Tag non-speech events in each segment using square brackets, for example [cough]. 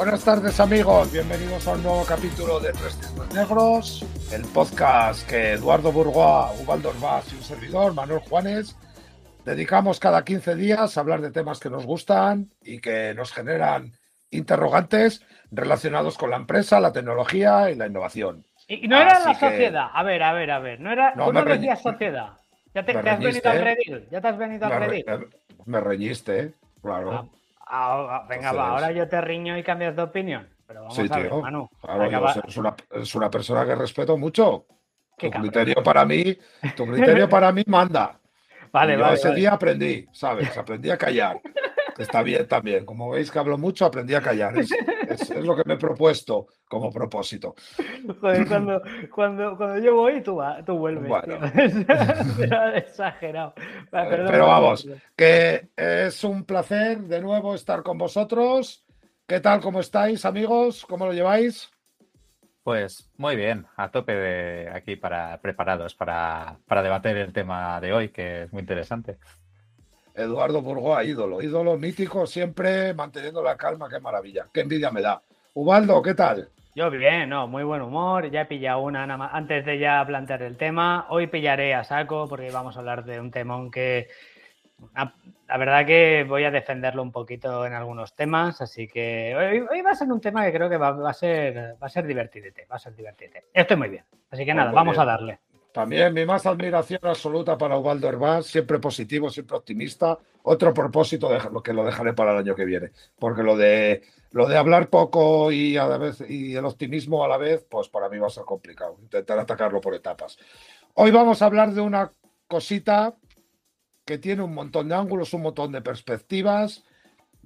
Buenas tardes amigos, bienvenidos a un nuevo capítulo de Tres Cisnes Negros, el podcast que Eduardo Burgoa, Ubaldo Vaz y un servidor, Manuel Juanes, dedicamos cada 15 días a hablar de temas que nos gustan y que nos generan interrogantes relacionados con la empresa, la tecnología y la innovación. Y no era la sociedad, a ver, a ver, a ver, no era, no, no decías sociedad. Ya te, has venido al redil, ya te has venido al redil. Me, reñiste, claro. Ah, Ah, venga, va, ahora yo te riño y cambias de opinión. Pero vamos a ver, Manu. es, una, es, una, persona que respeto mucho. tu criterio para mí, tu criterio [laughs] para mí manda. Vale, yo ese día aprendí, ¿sabes? Aprendí a callar. Está bien también. Como veis que hablo mucho, aprendí a callar. Es, lo que me he propuesto como propósito. Joder, cuando, cuando, cuando yo voy, tú, tú vuelves. Bueno. [laughs] exagerado. Pero vamos, que es un placer de nuevo estar con vosotros. ¿Qué tal? ¿Cómo estáis, amigos? ¿Cómo lo lleváis? Pues muy bien, a tope de aquí para preparados para, para debatir el tema de hoy, que es muy interesante. Eduardo Burgoa, ídolo, ídolo mítico, siempre manteniendo la calma, qué maravilla, qué envidia me da. Ubaldo, ¿qué tal? Yo bien, no, muy buen humor, ya he pillado una nada más. antes de ya plantear el tema. Hoy pillaré a saco porque vamos a hablar de un temón que la verdad que voy a defenderlo un poquito en algunos temas, así que hoy, va a ser un tema que creo que va, a ser va a ser divertidete, va a ser divertidete. Estoy muy bien, así que pues nada, vamos a darle. También mi más admiración absoluta para Ubaldo Herbán, siempre positivo, siempre optimista. Otro propósito que lo dejaré para el año que viene, porque lo de lo de hablar poco y a la vez y el optimismo a la vez, pues para mí va a ser complicado. Intentar atacarlo por etapas. Hoy vamos a hablar de una cosita que tiene un montón de ángulos, un montón de perspectivas,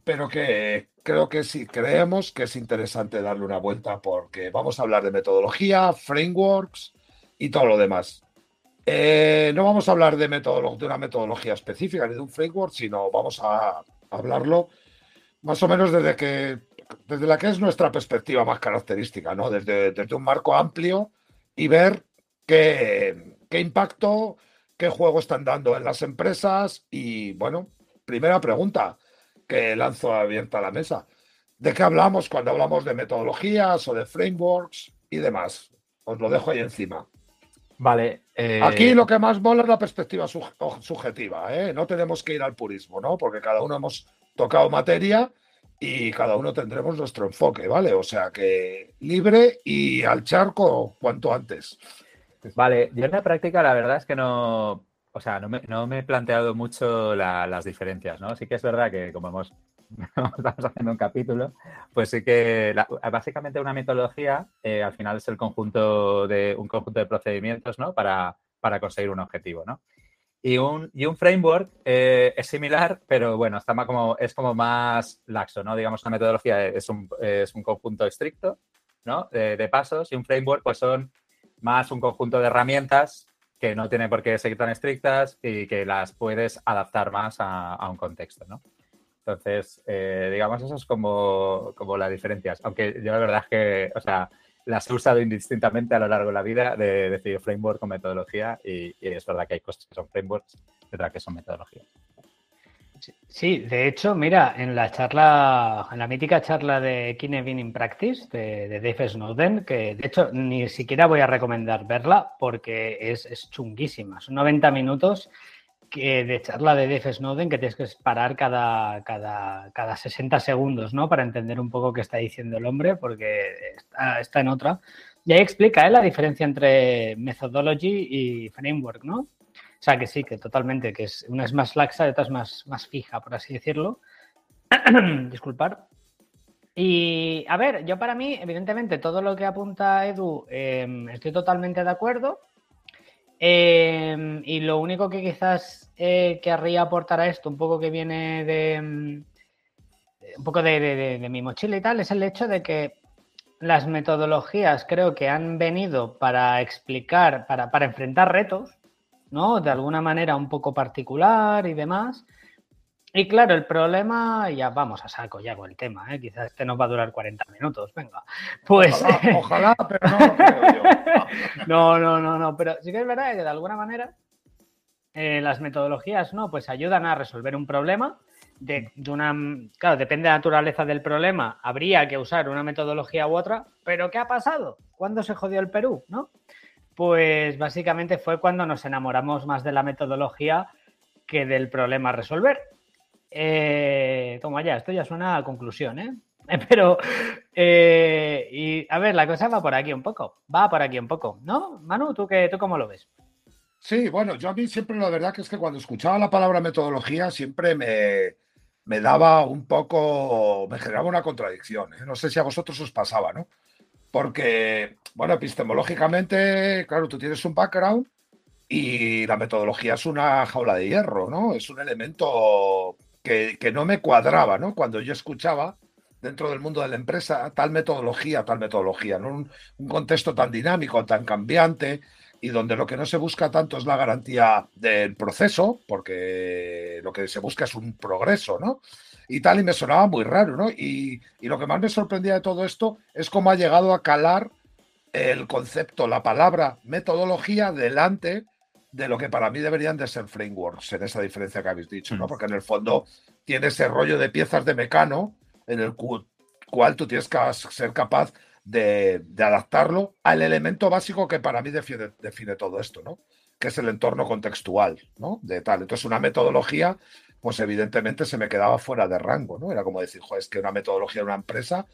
pero que creo que sí creemos que es interesante darle una vuelta porque vamos a hablar de metodología, frameworks y todo lo demás. Eh, no vamos a hablar de, de una metodología específica ni de un framework, sino vamos a hablarlo más o menos desde, que, desde la que es nuestra perspectiva más característica, ¿no? desde, un marco amplio y ver qué, qué impacto, qué juego están dando en las empresas y, bueno, primera pregunta que lanzo abierta a la mesa. ¿De qué hablamos cuando hablamos de metodologías o de frameworks y demás? Os lo dejo ahí encima. Vale. Eh, Aquí lo que más mola es la perspectiva subjetiva, ¿eh? No tenemos que ir al purismo, ¿no? Porque cada uno hemos tocado materia y cada uno tendremos nuestro enfoque, ¿vale? O sea que libre y al charco cuanto antes. Vale, yo en la práctica la verdad es que no, o sea, no me, he planteado mucho las diferencias, ¿no? Sí que es verdad que como hemos [laughs] estamos haciendo un capítulo, pues sí que básicamente una metodología eh, al final es el conjunto de un conjunto de procedimientos, ¿no? Para, para conseguir un objetivo, ¿no? Y un, y un framework eh, es similar, pero bueno, está más como, es como más laxo, ¿no? Digamos, una metodología es un, es un conjunto estricto, ¿no? De, de, pasos y un framework pues son más un conjunto de herramientas que no tienen por qué ser tan estrictas y que las puedes adaptar más a, a un contexto, ¿no? Entonces, eh, digamos, eso es como, como las diferencias. Aunque yo la verdad es que, o sea, las he usado indistintamente a lo largo de la vida de decir framework o metodología y, es verdad que hay cosas que son frameworks y otras que son metodologías. Sí, de hecho, mira, en la charla, en la mítica charla de Kine in Practice de, Dave Snowden, que de hecho ni siquiera voy a recomendar verla porque es, es chunguísima. Son 90 minutos de charla de Dave Snowden que tienes que parar cada, cada, cada 60 segundos, ¿no? Para entender un poco qué está diciendo el hombre, porque está, en otra. Y ahí explica ¿eh? la diferencia entre methodology y framework, ¿no? O sea, que sí, que totalmente, que es, una es más laxa y otra es más, más fija, por así decirlo. [clears throat] Disculpar. Y, a ver, yo para mí, evidentemente, todo lo que apunta Edu, em, estoy totalmente de acuerdo. Em, y lo único que quizás eh, querría aportar a esto, un poco que viene de, mm, un poco de, mi mochila y tal, es el hecho de que las metodologías creo que han venido para explicar, para, para enfrentar retos, ¿no? De alguna manera un poco particular y demás. Y claro, el problema, ya vamos a saco ya con el tema, ¿eh? quizás este nos va a durar 40 minutos, venga. Pues. [laughs] Ojalá, pero no lo creo yo. [laughs] No, no, no, no, pero sí que es verdad que de alguna manera eh, las metodologías, ¿no? Pues ayudan a resolver un problema de, una, claro, depende de la naturaleza del problema, habría que usar una metodología u otra, pero ¿qué ha pasado? ¿Cuándo se jodió el Perú? ¿No? Pues básicamente fue cuando nos enamoramos más de la metodología que del problema a resolver. Eh, toma ya, esto ya suena a conclusión, ¿eh? [laughs] Pero, eh, y a ver, la cosa va por aquí un poco, va por aquí un poco, ¿no? Manu, ¿tú, qué, tú cómo lo ves? Sí, bueno, yo a mí siempre la verdad que es que cuando escuchaba la palabra metodología siempre me, me daba un poco, me generaba una contradicción. ¿eh? No sé si a vosotros os pasaba, ¿no? Porque, bueno, epistemológicamente, claro, tú tienes un background y la metodología es una jaula de hierro, ¿no? Es un elemento que, no me cuadraba, ¿no? Cuando yo escuchaba dentro del mundo de la empresa tal metodología, tal metodología, ¿no? Un, un contexto tan dinámico, tan cambiante, y donde lo que no se busca tanto es la garantía del proceso, porque lo que se busca es un progreso, ¿no? Y tal, y me sonaba muy raro, ¿no? Y, lo que más me sorprendía de todo esto es cómo ha llegado a calar el concepto, la palabra metodología delante de lo que para mí deberían de ser frameworks, en esa diferencia que habéis dicho, ¿no? Mm. Porque en el fondo tiene ese rollo de piezas de mecano en el cual tú tienes que ser capaz de, adaptarlo al elemento básico que para mí define, define, todo esto, ¿no? Que es el entorno contextual, ¿no? De tal. Entonces, una metodología, pues evidentemente se me quedaba fuera de rango, ¿no? Era como decir, joder, es que una metodología de una empresa,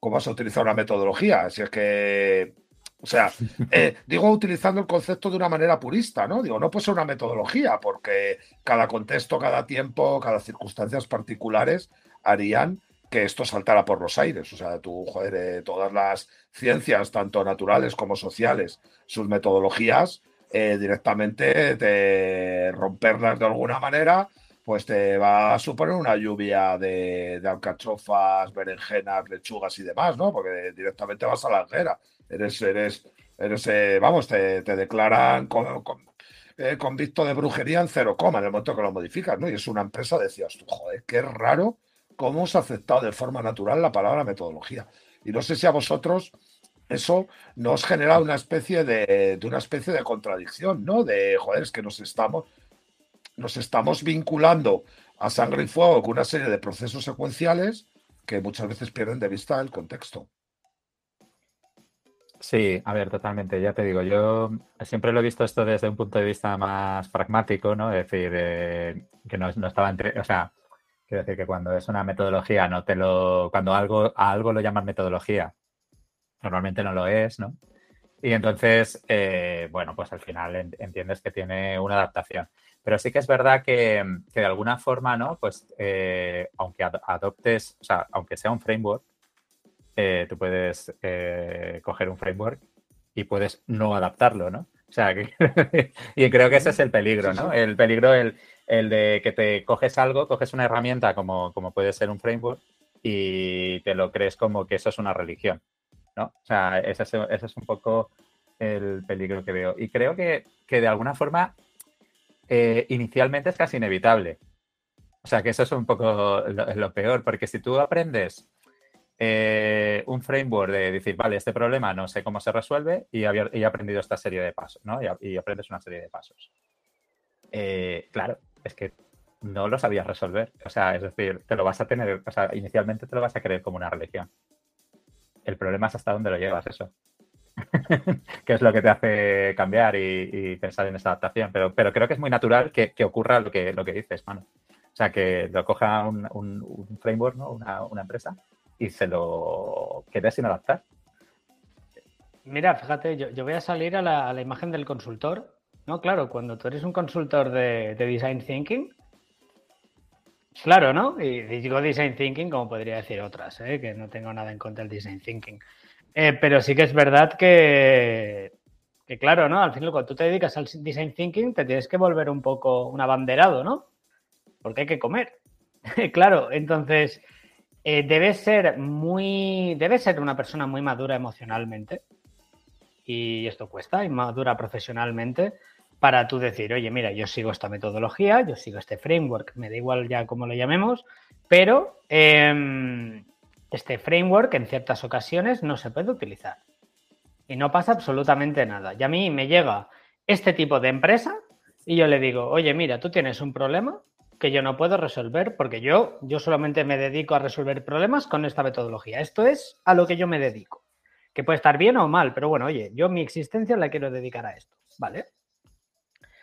¿cómo vas a utilizar una metodología? Si es que. O sea, eh, digo utilizando el concepto de una manera purista, ¿no? Digo, no puede ser una metodología, porque cada contexto, cada tiempo, cada circunstancias particulares harían que esto saltara por los aires. O sea, tú, joder, eh, todas las ciencias, tanto naturales como sociales, sus metodologías, eh, directamente de romperlas de alguna manera, pues te va a suponer una lluvia de, alcachofas, berenjenas, lechugas y demás, ¿no? Porque directamente vas a la hoguera. Eres, eres, eres eh, vamos, te, declaran con, convicto de brujería en cero coma en el momento que lo modificas, ¿no? Y es una empresa, decías tú, joder, qué raro cómo se ha aceptado de forma natural la palabra metodología. Y no sé si a vosotros eso nos genera una especie de, una especie de contradicción, ¿no? De, joder, es que nos estamos, nos estamos vinculando a sangre y fuego con una serie de procesos secuenciales que muchas veces pierden de vista el contexto. Sí, a ver, totalmente. Ya te digo, yo siempre lo he visto esto desde un punto de vista más pragmático, ¿no? Es decir, que no, no, estaba entre, o sea, Quiero decir que cuando es una metodología, no te lo. Cuando algo, a algo lo llaman metodología, normalmente no lo es, ¿no? Y entonces, eh, bueno, pues al final entiendes que tiene una adaptación. Pero sí que es verdad que, de alguna forma, ¿no? Pues eh, aunque adoptes, o sea, aunque sea un framework, eh, tú puedes coger un framework y puedes no adaptarlo, ¿no? O sea, [laughs] y creo que ese es el peligro, ¿no? El peligro, el, el de que te coges algo, coges una herramienta como, como puede ser un framework y te lo crees como que eso es una religión, ¿no? O sea, ese es, un poco el peligro que veo. Y creo que, de alguna forma eh, inicialmente es casi inevitable. O sea, que eso es un poco lo, peor, porque si tú aprendes eh, un framework de decir, vale, este problema no sé cómo se resuelve y, he aprendido esta serie de pasos, ¿no? Y, aprendes una serie de pasos. Eh, claro, es que no lo sabías resolver. O sea, es decir, te lo vas a tener, o sea, inicialmente te lo vas a creer como una religión. El problema es hasta dónde lo llevas eso. [laughs] que es lo que te hace cambiar y, pensar en esa adaptación. Pero, creo que es muy natural que, ocurra lo que, dices, mano. O sea, que lo coja un, framework, ¿no? Una, empresa, y se lo quede sin adaptar. Mira, fíjate, yo, voy a salir a la imagen del consultor no, claro, cuando tú eres un consultor de, Design Thinking, claro, ¿no? Y digo Design Thinking como podría decir otras, ¿eh? que no tengo nada en contra del Design Thinking. Eh, pero sí que es verdad que, que, claro, ¿no? Al final, cuando tú te dedicas al Design Thinking, te tienes que volver un poco un abanderado, ¿no? Porque hay que comer. [laughs] claro, entonces, eh, debes ser muy, debes ser una persona muy madura emocionalmente. Y esto cuesta, y madura profesionalmente para tú decir, oye, mira, yo sigo esta metodología, yo sigo este framework, me da igual ya cómo lo llamemos, pero em, este framework en ciertas ocasiones no se puede utilizar. Y no pasa absolutamente nada. Y a mí me llega este tipo de empresa y yo le digo, oye, mira, tú tienes un problema que yo no puedo resolver porque yo, yo solamente me dedico a resolver problemas con esta metodología. Esto es a lo que yo me dedico. Que puede estar bien o mal, pero bueno, oye, yo mi existencia la quiero dedicar a esto, ¿vale?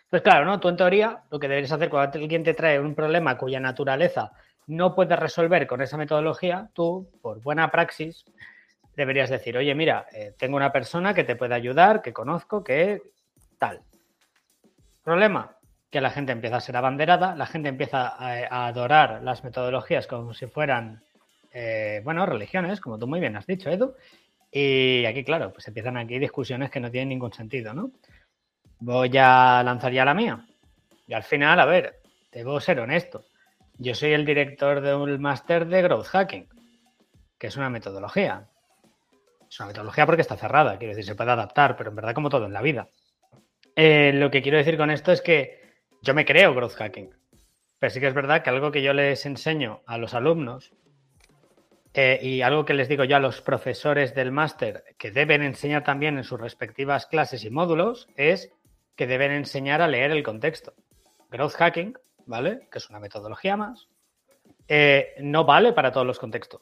Entonces, claro, ¿no? Tú en teoría lo que deberías hacer cuando alguien te trae un problema cuya naturaleza no puedes resolver con esa metodología, tú, por buena praxis, deberías decir, oye, mira, eh, tengo una persona que te puede ayudar, que conozco, que tal. Problema, que la gente empieza a ser abanderada, la gente empieza a, adorar las metodologías como si fueran, eh, bueno, religiones, como tú muy bien has dicho, Edu. Y aquí, claro, pues empiezan aquí discusiones que no tienen ningún sentido, ¿no? Voy a lanzar ya la mía. Y al final, a ver, debo ser honesto. Yo soy el director de un máster de Growth Hacking, que es una metodología. Es una metodología porque está cerrada, quiero decir, se puede adaptar, pero en verdad como todo en la vida. Eh, lo que quiero decir con esto es que yo me creo growth hacking, pero sí que es verdad que algo que yo les enseño a los alumnos eh, y algo que les digo yo a los profesores del máster que deben enseñar también en sus respectivas clases y módulos es que deben enseñar a leer el contexto. Growth hacking, ¿vale? Que es una metodología más, eh, no vale para todos los contextos.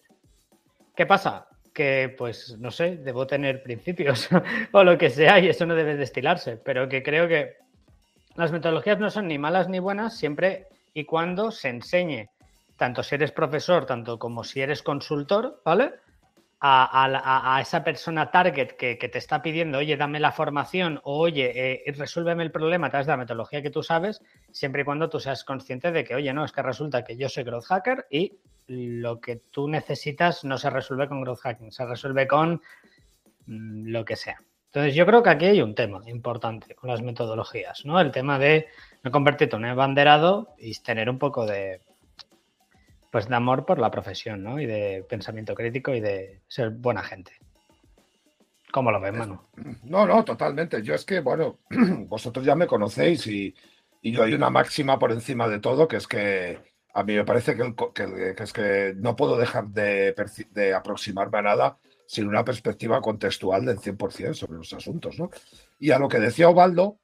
¿Qué pasa? que, pues, no sé, debo tener principios [laughs] o lo que sea y eso no debe destilarse, pero que creo que las metodologías no son ni malas ni buenas siempre y cuando se enseñe, tanto si eres profesor, tanto como si eres consultor, ¿vale? A, esa persona target que, te está pidiendo, oye, dame la formación o oye, eh, resuélveme el problema a través de la metodología que tú sabes, siempre y cuando tú seas consciente de que, oye, no, es que resulta que yo soy growth hacker y lo que tú necesitas no se resuelve con growth hacking, se resuelve con mm, lo que sea. Entonces yo creo que aquí hay un tema importante con las metodologías, ¿no? El tema de no convertirte en un banderado y tener un poco de pues de amor por la profesión, ¿no? Y de pensamiento crítico y de ser buena gente. ¿Cómo lo ves, Manu? No, no, totalmente. Yo es que, bueno, [clears throat] vosotros ya me conocéis y, y yo hay una máxima por encima de todo, que es que a mí me parece que, es que no puedo dejar de, aproximarme a nada sin una perspectiva contextual del 100% sobre los asuntos, ¿no? Y a lo que decía Ovaldo,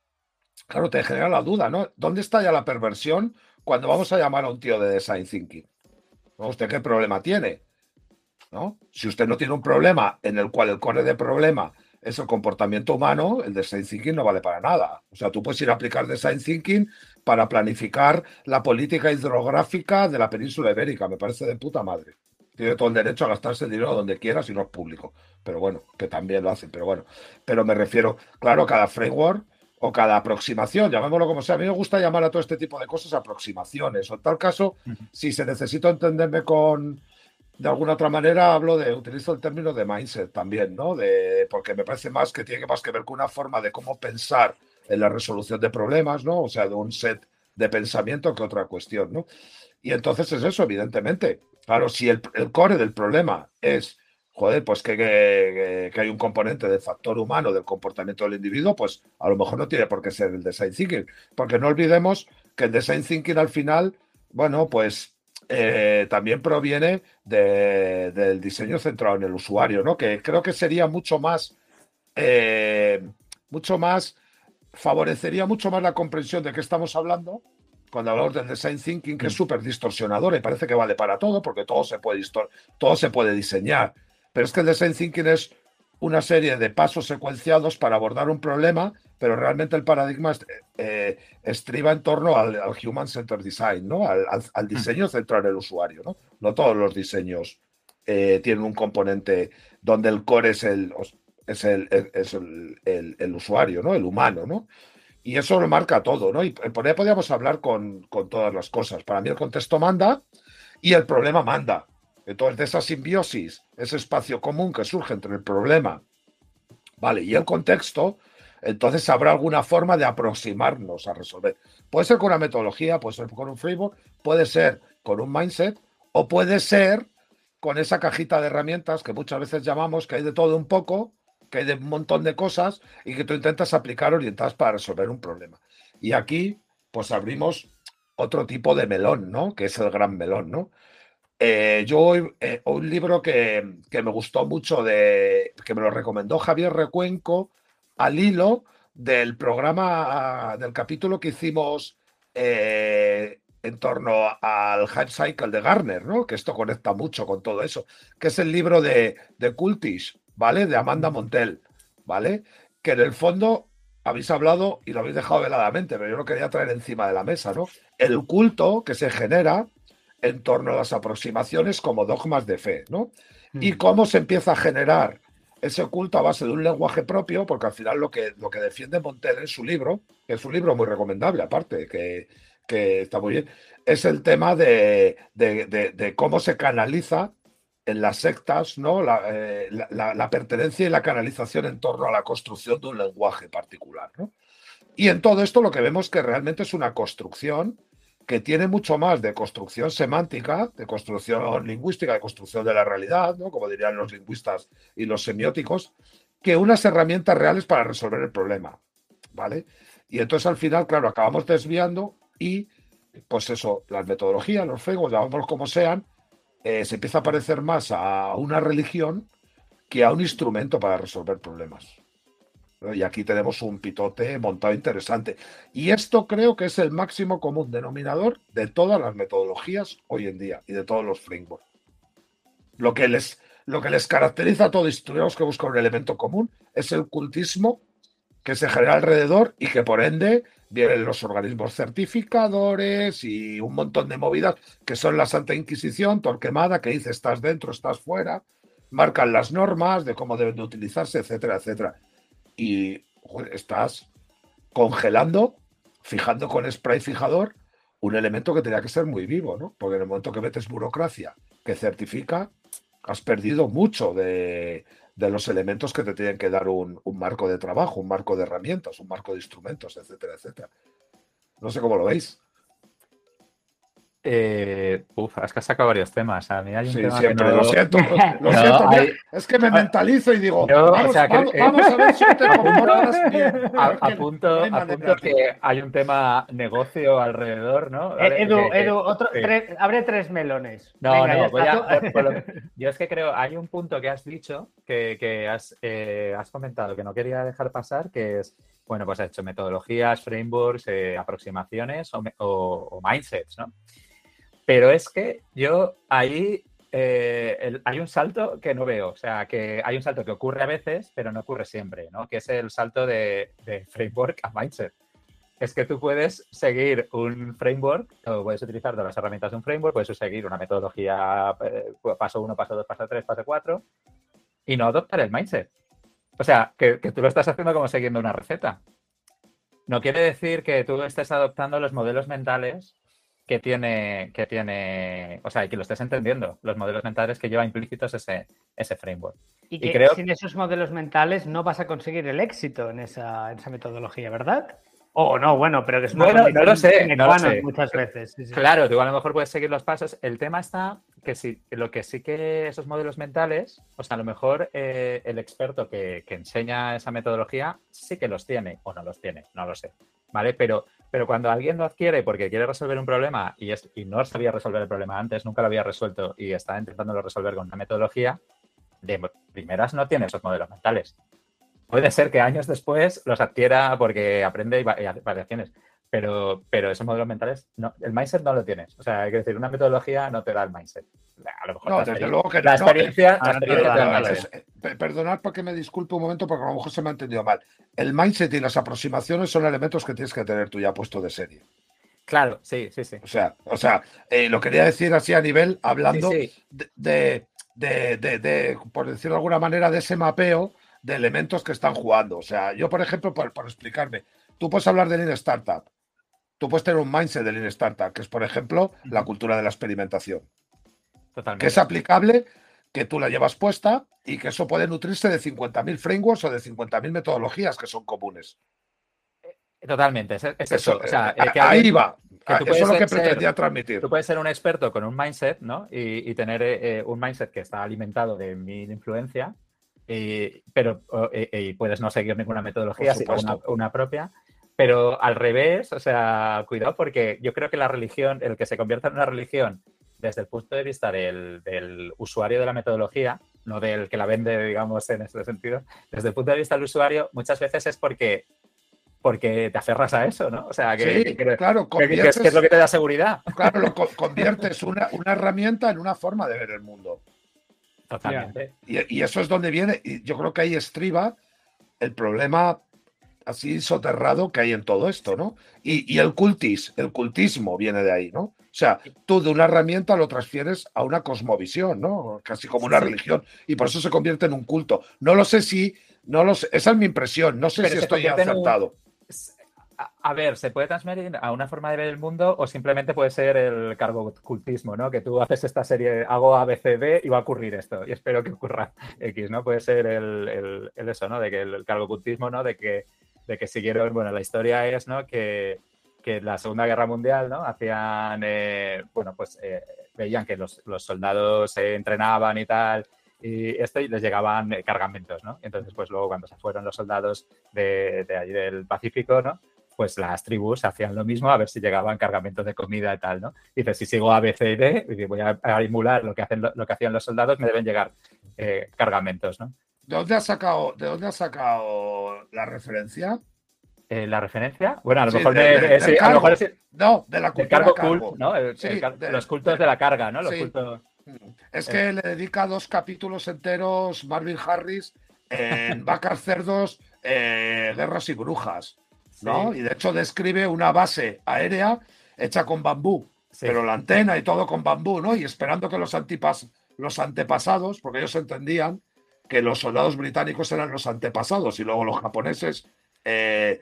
claro, te genera la duda, ¿no? ¿Dónde está ya la perversión cuando vamos a llamar a un tío de design thinking? ¿Usted qué problema tiene? ¿No? Si usted no tiene un problema en el cual el core de problema es el comportamiento humano, el design thinking no vale para nada. O sea, tú puedes ir a aplicar design thinking para planificar la política hidrográfica de la península ibérica. Me parece de puta madre. Tiene todo el derecho a gastarse el dinero donde quiera si no es público. Pero bueno, que también lo hacen. Pero bueno, pero me refiero, claro, cada framework o cada aproximación, llamémoslo como sea. A mí me gusta llamar a todo este tipo de cosas aproximaciones. O en tal caso, si se necesita entenderme con, de alguna otra manera hablo de, utilizo el término de mindset también, ¿no? De, porque me parece más que tiene más que ver con una forma de cómo pensar en la resolución de problemas, ¿no? O sea, de un set de pensamiento que otra cuestión, ¿no? Y entonces es eso, evidentemente. Claro, si el, core del problema es, joder, pues que, que, hay un componente del factor humano, del comportamiento del individuo, pues a lo mejor no tiene por qué ser el design thinking. Porque no olvidemos que el design thinking al final, bueno, pues eh, también proviene del diseño centrado en el usuario, ¿no? Que creo que sería mucho más, eh, mucho más, favorecería mucho más la comprensión de qué estamos hablando cuando hablamos del design thinking, que es mm. súper distorsionador y parece que vale para todo, porque todo se puede, todo se puede diseñar. Pero es que el design thinking es una serie de pasos secuenciados para abordar un problema, pero realmente el paradigma eh, estriba en torno al, Human Centered Design, ¿no? Al, mm. diseño central del usuario. ¿no? no todos los diseños eh, tienen un componente donde el core es el, es el, es el, usuario, ¿no? el humano. ¿no? Y eso lo marca todo. ¿no? Y por ahí podríamos hablar con, con todas las cosas. Para mí el contexto manda y el problema manda. Entonces, de esa simbiosis, ese espacio común que surge entre el problema, ¿vale? Y el contexto, entonces habrá alguna forma de aproximarnos a resolver. Puede ser con una metodología, puede ser con un framework, puede ser con un mindset o puede ser con esa cajita de herramientas que muchas veces llamamos, que hay de todo un poco, que hay de un montón de cosas y que tú intentas aplicar orientadas para resolver un problema. Y aquí, pues abrimos otro tipo de melón, ¿no? Que es el gran melón, ¿no? Eh, yo eh, un libro que, me gustó mucho, de, que me lo recomendó Javier Recuenco al hilo del programa, del capítulo que hicimos eh, en torno al Hype Cycle de Garner, ¿no? Que esto conecta mucho con todo eso, que es el libro de, de Cultish, ¿vale? De Amanda Montel, ¿vale? Que en el fondo habéis hablado y lo habéis dejado veladamente, pero yo lo quería traer encima de la mesa, ¿no? El culto que se genera en torno a las aproximaciones como dogmas de fe, ¿no? Y mm. cómo se empieza a generar ese culto a base de un lenguaje propio, porque al final lo que, lo que defiende Montel en su libro, que es un libro muy recomendable, aparte, que, está muy bien, es el tema de, cómo se canaliza en las sectas ¿no? Eh, la, pertenencia y la canalización en torno a la construcción de un lenguaje particular. ¿no? Y en todo esto lo que vemos que realmente es una construcción que tiene mucho más de construcción semántica, de construcción lingüística, de construcción de la realidad, ¿no? como dirían los lingüistas y los semióticos, que unas herramientas reales para resolver el problema. ¿Vale? Y entonces al final, claro, acabamos desviando y, pues eso, las metodologías, los fegos, llamémoslos como sean, eh, se empieza a parecer más a una religión que a un instrumento para resolver problemas. Y aquí tenemos un pitote montado interesante. Y esto creo que es el máximo común denominador de todas las metodologías hoy en día y de todos los frameworks. Lo que les, lo que les caracteriza a todos, y tuviéramos que buscar un elemento común, es el cultismo que se genera alrededor y que por ende vienen los organismos certificadores y un montón de movidas que son la Santa Inquisición, Torquemada, que dice estás dentro, estás fuera, marcan las normas de cómo deben de utilizarse, etcétera, etcétera y estás congelando, fijando con spray fijador un elemento que tenía que ser muy vivo, ¿no? Porque en el momento que metes burocracia que certifica, has perdido mucho de, los elementos que te tienen que dar un, un, marco de trabajo, un marco de herramientas, un marco de instrumentos, etcétera, etcétera. No sé cómo lo veis. Eh, uf, es que has sacado varios temas. A mí hay un sí, siempre, lo siento. [laughs] Lo siento Es que me mentalizo y digo, vamos, a ver si te [laughs] comportas bien. A, apunto, que hay un tema negocio alrededor, ¿no? Eh, Edu, Edu otro, abre tres melones. No, no, voy a, [laughs] yo es que creo, hay un punto que has dicho, que, que has, eh, has comentado, que no quería dejar pasar, que es, bueno, pues ha hecho metodologías, frameworks, eh, aproximaciones o, o, o mindsets, ¿no? Pero es que yo ahí eh, hay un salto que no veo, o sea, que hay un salto que ocurre a veces, pero no ocurre siempre, ¿no? Que es el salto de, framework a mindset. Es que tú puedes seguir un framework, o puedes utilizar todas las herramientas de un framework, puedes seguir una metodología eh, paso 1, paso 2, paso 3, paso 4, y no adoptar el mindset. O sea, que, que tú lo estás haciendo como siguiendo una receta. No quiere decir que tú estés adoptando los modelos mentales que tiene, que tiene, o sea, y que lo estés entendiendo, los modelos mentales que lleva implícitos ese, ese framework. Y que creo... sin esos modelos mentales no vas a conseguir el éxito en esa, metodología, ¿verdad? O no, bueno, pero que es bueno, no lo sé, no lo sé. muchas veces. Claro, tú a lo mejor puedes seguir los pasos. El tema está que sí, lo que sí que esos modelos mentales, o sea, a lo mejor eh, el experto que, que, enseña esa metodología sí que los tiene o no los tiene, no lo sé, ¿vale? Pero pero cuando alguien lo adquiere porque quiere resolver un problema y, es, y no sabía resolver el problema antes, nunca lo había resuelto y está intentándolo resolver con una metodología, de primeras no tiene esos modelos mentales. Puede ser que años después los adquiera porque aprende y variaciones, pero, pero esos modelos mentales, no, el mindset no lo tienes. O sea, hay que decir, una metodología no te da el mindset. A lo mejor no, desde luego que la experiencia, Perdonad porque me disculpe un momento porque a lo mejor se me ha entendido mal. El mindset y las aproximaciones son elementos que tienes que tener tú ya puesto de serie. Claro, sí, sí, sí. O sea, o sea eh, lo quería decir así a nivel, hablando De, de, de, por decirlo de alguna manera, de ese mapeo de elementos que están jugando. O sea, yo, por ejemplo, por, por explicarme, tú puedes hablar de Lean Startup, tú puedes tener un mindset de Lean Startup, que es, por ejemplo, la cultura de la experimentación. Totalmente. Que es aplicable, que tú la llevas puesta y que eso puede nutrirse de 50.000 frameworks o de 50.000 metodologías que son comunes. Totalmente. Es, eso. ahí va. eso es lo que pretendía transmitir. Tú puedes ser un experto con un mindset, ¿no? Y, tener eh, un mindset que está alimentado de mil influencia, pero y puedes no seguir ninguna metodología, sino una, propia. Pero al revés, o sea, cuidado porque yo creo que la religión, el que se convierta en una religión desde el punto de vista del, usuario de la metodología, no del que la vende, digamos, en este sentido, desde el punto de vista del usuario, muchas veces es porque porque te aferras a eso, ¿no? O sea, que, sí, claro, que, es, lo que te da seguridad. Claro, lo conviertes una, una, herramienta en una forma de ver el mundo. Totalmente. Y, eso es donde viene, y yo creo que ahí estriba el problema así soterrado que hay en todo esto, ¿no? Y, y el cultis, el cultismo viene de ahí, ¿no? O sea, tú de una herramienta lo transfieres a una cosmovisión, ¿no? Casi como una religión. Y por eso se convierte en un culto. No lo sé si, no lo sé, esa es mi impresión. No sé si estoy acertado. A ver, se puede transmitir a una forma de ver el mundo o simplemente puede ser el cargo cultismo, ¿no? Que tú haces esta serie, hago ABCD y va a ocurrir esto y espero que ocurra [laughs] X, ¿no? Puede ser el, eso, ¿no? De que el, cargo cultismo, ¿no? De que, de que siguieron, bueno, la historia es, ¿no? Que, que la Segunda Guerra Mundial, ¿no? Hacían, eh, bueno, pues eh, veían que los, soldados se entrenaban y tal, y esto les llegaban eh, cargamentos, ¿no? Entonces, pues luego cuando se fueron los soldados de, de allí del Pacífico, ¿no? Pues las tribus hacían lo mismo a ver si llegaban cargamentos de comida y tal, ¿no? Dice, si sigo A, B, C y D, voy a, emular lo que, hacen, lo, que hacían los soldados, me deben llegar cargamentos, ¿no? ¿De dónde has sacado, de dónde has sacado la referencia? Eh, la referencia. Bueno, a lo mejor, de, a lo mejor es, no, de la cultura cargo, cargo. ¿no? los cultos de la carga, ¿no? Los cultos, es que le dedica dos capítulos enteros Marvin Harris en [laughs] Vacas Cerdos, eh, Guerras y Brujas, ¿no? Y de hecho describe una base aérea hecha con bambú, pero la antena y todo con bambú, ¿no? Y esperando que los, antipas, los antepasados, porque ellos entendían que los soldados británicos eran los antepasados y luego los japoneses eh,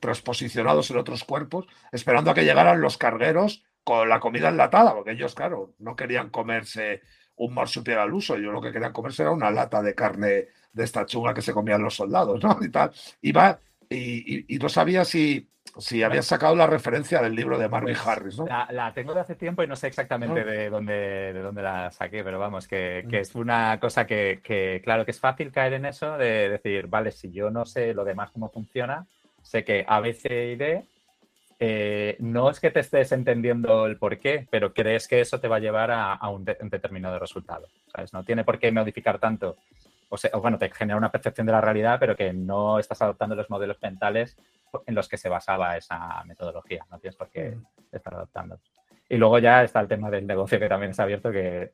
transposicionados en otros cuerpos, esperando a que llegaran los cargueros con la comida enlatada, porque ellos, claro, no querían comerse un marsupial al uso, ellos lo que querían comerse era una lata de carne de esta chunga que se comían los soldados, ¿no? [laughs] Y tal. Iba, y, y no sabía si Sí, había sacado la referencia del libro de Marvin pues, Harris, ¿no? La, tengo de hace tiempo y no sé exactamente de, dónde, de dónde la saqué, pero vamos, que, mm. es una cosa que, claro, que es fácil caer en eso de decir, vale, si yo no sé lo demás cómo funciona, sé que A, B, C y D, eh, no es que te estés entendiendo el por qué, pero crees que eso te va a llevar a, un, determinado resultado, ¿sabes? No tiene por qué modificar tanto o, sea, o, bueno, te genera una percepción de la realidad, pero que no estás adoptando los modelos mentales en los que se basaba esa metodología, no tienes por qué estar adoptando. Y luego ya está el tema del negocio que también se ha abierto, que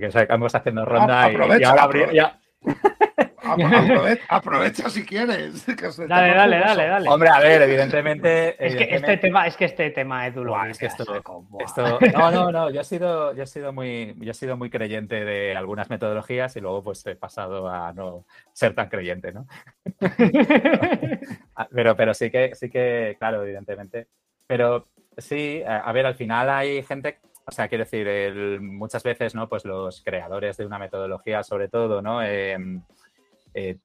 que estamos haciendo ronda y, ahora ya... [laughs] [laughs] Aprovecha, si quieres. [laughs] dale, dale, dale, dale. Hombre, a ver, evidentemente. Es que este tema, es que este tema, Edu, es que esto, no, no, no. Yo he sido, yo he sido muy, yo he sido muy creyente de algunas metodologías y luego pues he pasado a no ser tan creyente, ¿no? [laughs] pero, pero sí que, sí que, claro, evidentemente. Pero sí, a ver, al final hay gente o sea, quiero decir, muchas veces, ¿no? Pues los creadores de una metodología, sobre todo, ¿no? Em, eh,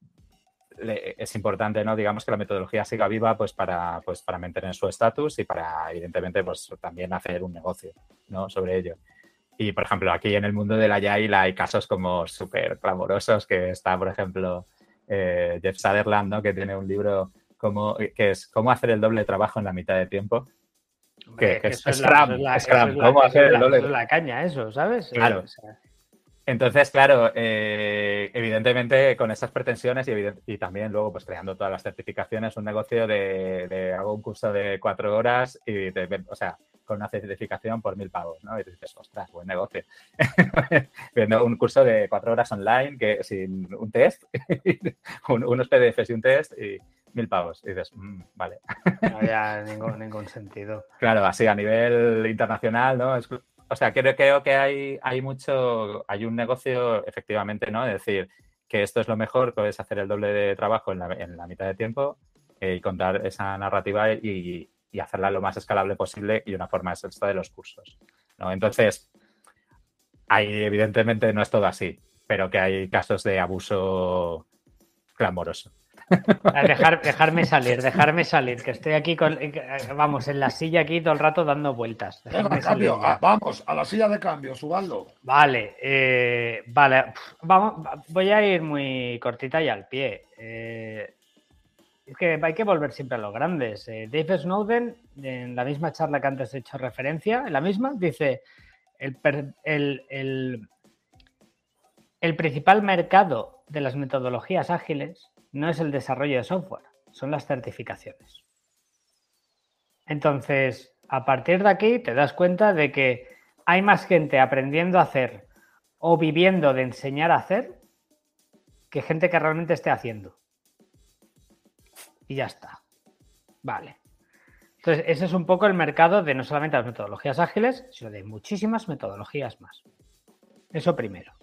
es importante, ¿no? Digamos que la metodología siga viva, pues para, pues para mantener su estatus y para, evidentemente, pues también hacer un negocio, ¿no? Sobre ello. Y, por ejemplo, aquí en el mundo de la Yail hay casos como súper clamorosos, que está, por ejemplo, eh, Jeff Sutherland, ¿no? Que tiene un libro como, que es Cómo hacer el doble trabajo en la mitad de tiempo. Que, es, Scrum, ¿Cómo hacer el doble? la caña eso, ¿sabes? Claro. Entonces, claro, eh, evidentemente con esas pretensiones y, también luego pues creando todas las certificaciones, un negocio de, hago un curso de cuatro horas y, o sea, con una certificación por mil pavos, ¿no? Y dices, ostras, buen negocio. [laughs] Viendo un curso de cuatro horas online que sin un test, [laughs] unos PDFs y un test y mil pavos. Y dices, mm, vale. No había [laughs] ningún, ningún sentido. Claro, así a nivel internacional, ¿no? Es, o sea, creo, que hay, hay mucho, hay un negocio, efectivamente, ¿no? Decir, que esto es lo mejor, puedes hacer el doble de trabajo en la, en la mitad de tiempo eh, y contar esa narrativa y, hacerla lo más escalable posible y una forma es de los cursos, ¿no? Entonces, ahí evidentemente no es todo así, pero que hay casos de abuso clamoroso. Dejar, dejarme salir, dejarme salir, que estoy aquí con, vamos, en la silla aquí todo el rato dando vueltas. vamos, a la silla de cambio, subaldo. Vale, eh, vale, vamos, voy a ir muy cortita y al pie. Eh, es que hay que volver siempre a los grandes. Eh, Dave Snowden, en la misma charla que antes he hecho referencia, en la misma, dice, el, el, el principal mercado de las metodologías ágiles no es el desarrollo de software, son las certificaciones. Entonces, a partir de aquí te das cuenta de que hay más gente aprendiendo a hacer o viviendo de enseñar a hacer que gente que realmente esté haciendo. Y ya está. Vale. Entonces, ese es un poco el mercado de no solamente las metodologías ágiles, sino de muchísimas metodologías más. Eso primero.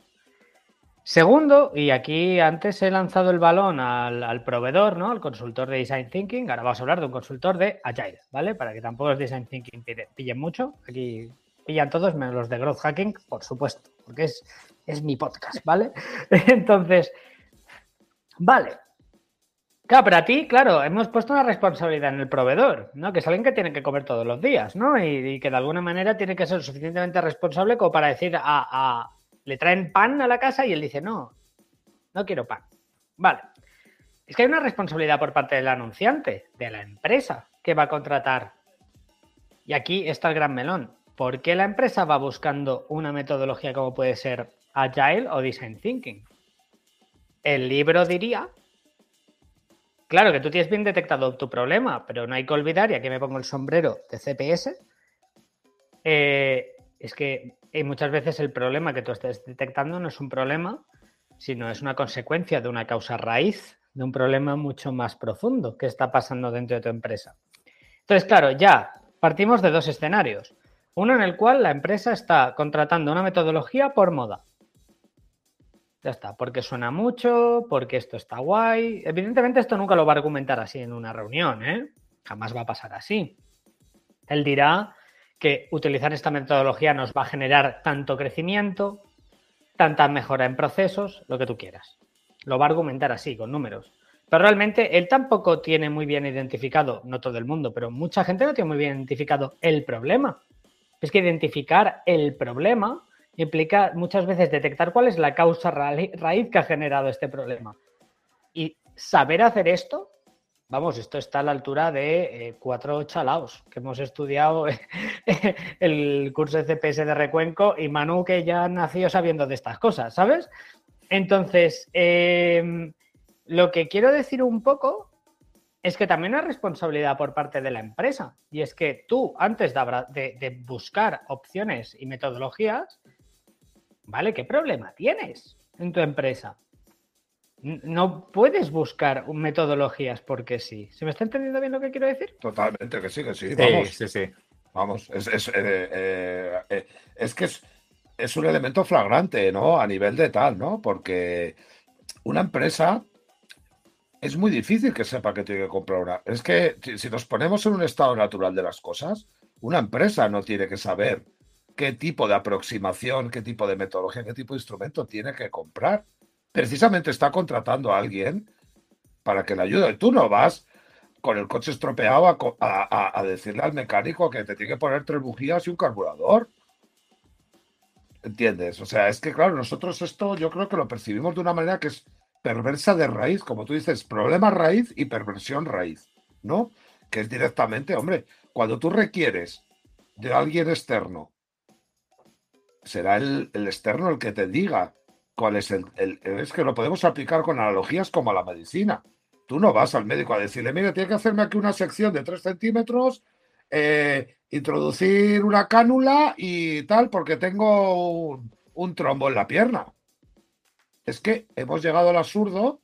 Segundo, y aquí antes he lanzado el balón al, proveedor, ¿no? Al consultor de Design Thinking. Ahora vamos a hablar de un consultor de Agile, ¿vale? Para que tampoco los Design Thinking pillen mucho. Aquí pillan todos, menos los de Growth Hacking, por supuesto, porque es, es mi podcast, ¿vale? [laughs] Entonces, vale. Claro, pero a ti, claro, hemos puesto una responsabilidad en el proveedor, ¿no? Que es alguien que tiene que comer todos los días, ¿no? Y, que de alguna manera tiene que ser suficientemente responsable como para decir a le traen pan a la casa y él dice, no, no quiero pan. Vale. Es que hay una responsabilidad por parte del anunciante, de la empresa que va a contratar. Y aquí está el gran melón. ¿Por qué la empresa va buscando una metodología como puede ser Agile o Design Thinking? El libro diría, claro que tú tienes bien detectado tu problema, pero no hay que olvidar, y aquí me pongo el sombrero de CPS, eh, es que y muchas veces el problema que tú estés detectando no es un problema, sino es una consecuencia de una causa raíz, de un problema mucho más profundo que está pasando dentro de tu empresa. Entonces, claro, ya partimos de dos escenarios. Uno en el cual la empresa está contratando una metodología por moda. Ya está, porque suena mucho, porque esto está guay. Evidentemente esto nunca lo va a argumentar así en una reunión, ¿eh? Jamás va a pasar así. Él dirá, que utilizar esta metodología nos va a generar tanto crecimiento, tanta mejora en procesos, lo que tú quieras. Lo va a argumentar así, con números. Pero realmente él tampoco tiene muy bien identificado, no todo el mundo, pero mucha gente no tiene muy bien identificado el problema. Es que identificar el problema implica muchas veces detectar cuál es la causa raíz que ha generado este problema. Y saber hacer esto Vamos, esto está a la altura de eh, cuatro chalaos que hemos estudiado [laughs] el curso de CPS de Recuenco y Manu que ya nació sabiendo de estas cosas, ¿sabes? Entonces, em, lo que quiero decir un poco es que también hay responsabilidad por parte de la empresa. Y es que tú, antes de buscar opciones y metodologías, ¿vale? ¿Qué problema tienes en tu empresa? No puedes buscar metodologías porque sí. ¿Se me está entendiendo bien lo que quiero decir? Totalmente, que sí, que sí. Vamos, sí, sí. Vamos, es, eh, eh, eh, que es, un elemento flagrante, ¿no? A nivel de tal, ¿no? Porque una empresa es muy difícil que sepa que tiene que comprar una. Es que si nos ponemos en un estado natural de las cosas, una empresa no tiene que saber qué tipo de aproximación, qué tipo de metodología, qué tipo de instrumento tiene que comprar precisamente está contratando a alguien para que le ayude. Tú no vas con el coche estropeado a, decirle al mecánico que te tiene que poner tres bujías y un carburador. ¿Entiendes? O sea, es que claro, nosotros esto yo creo que lo percibimos de una manera que es perversa de raíz, como tú dices, problema raíz y perversión raíz, ¿no? Que es directamente, hombre, cuando tú requieres de alguien externo, será el externo el que te diga cuál es el, Es que lo podemos aplicar con analogías como a la medicina. Tú no vas al médico a decirle, mire, tiene que hacerme aquí una sección de 3 centímetros, eh, introducir una cánula y tal, porque tengo un, trombo en la pierna. Es que hemos llegado al absurdo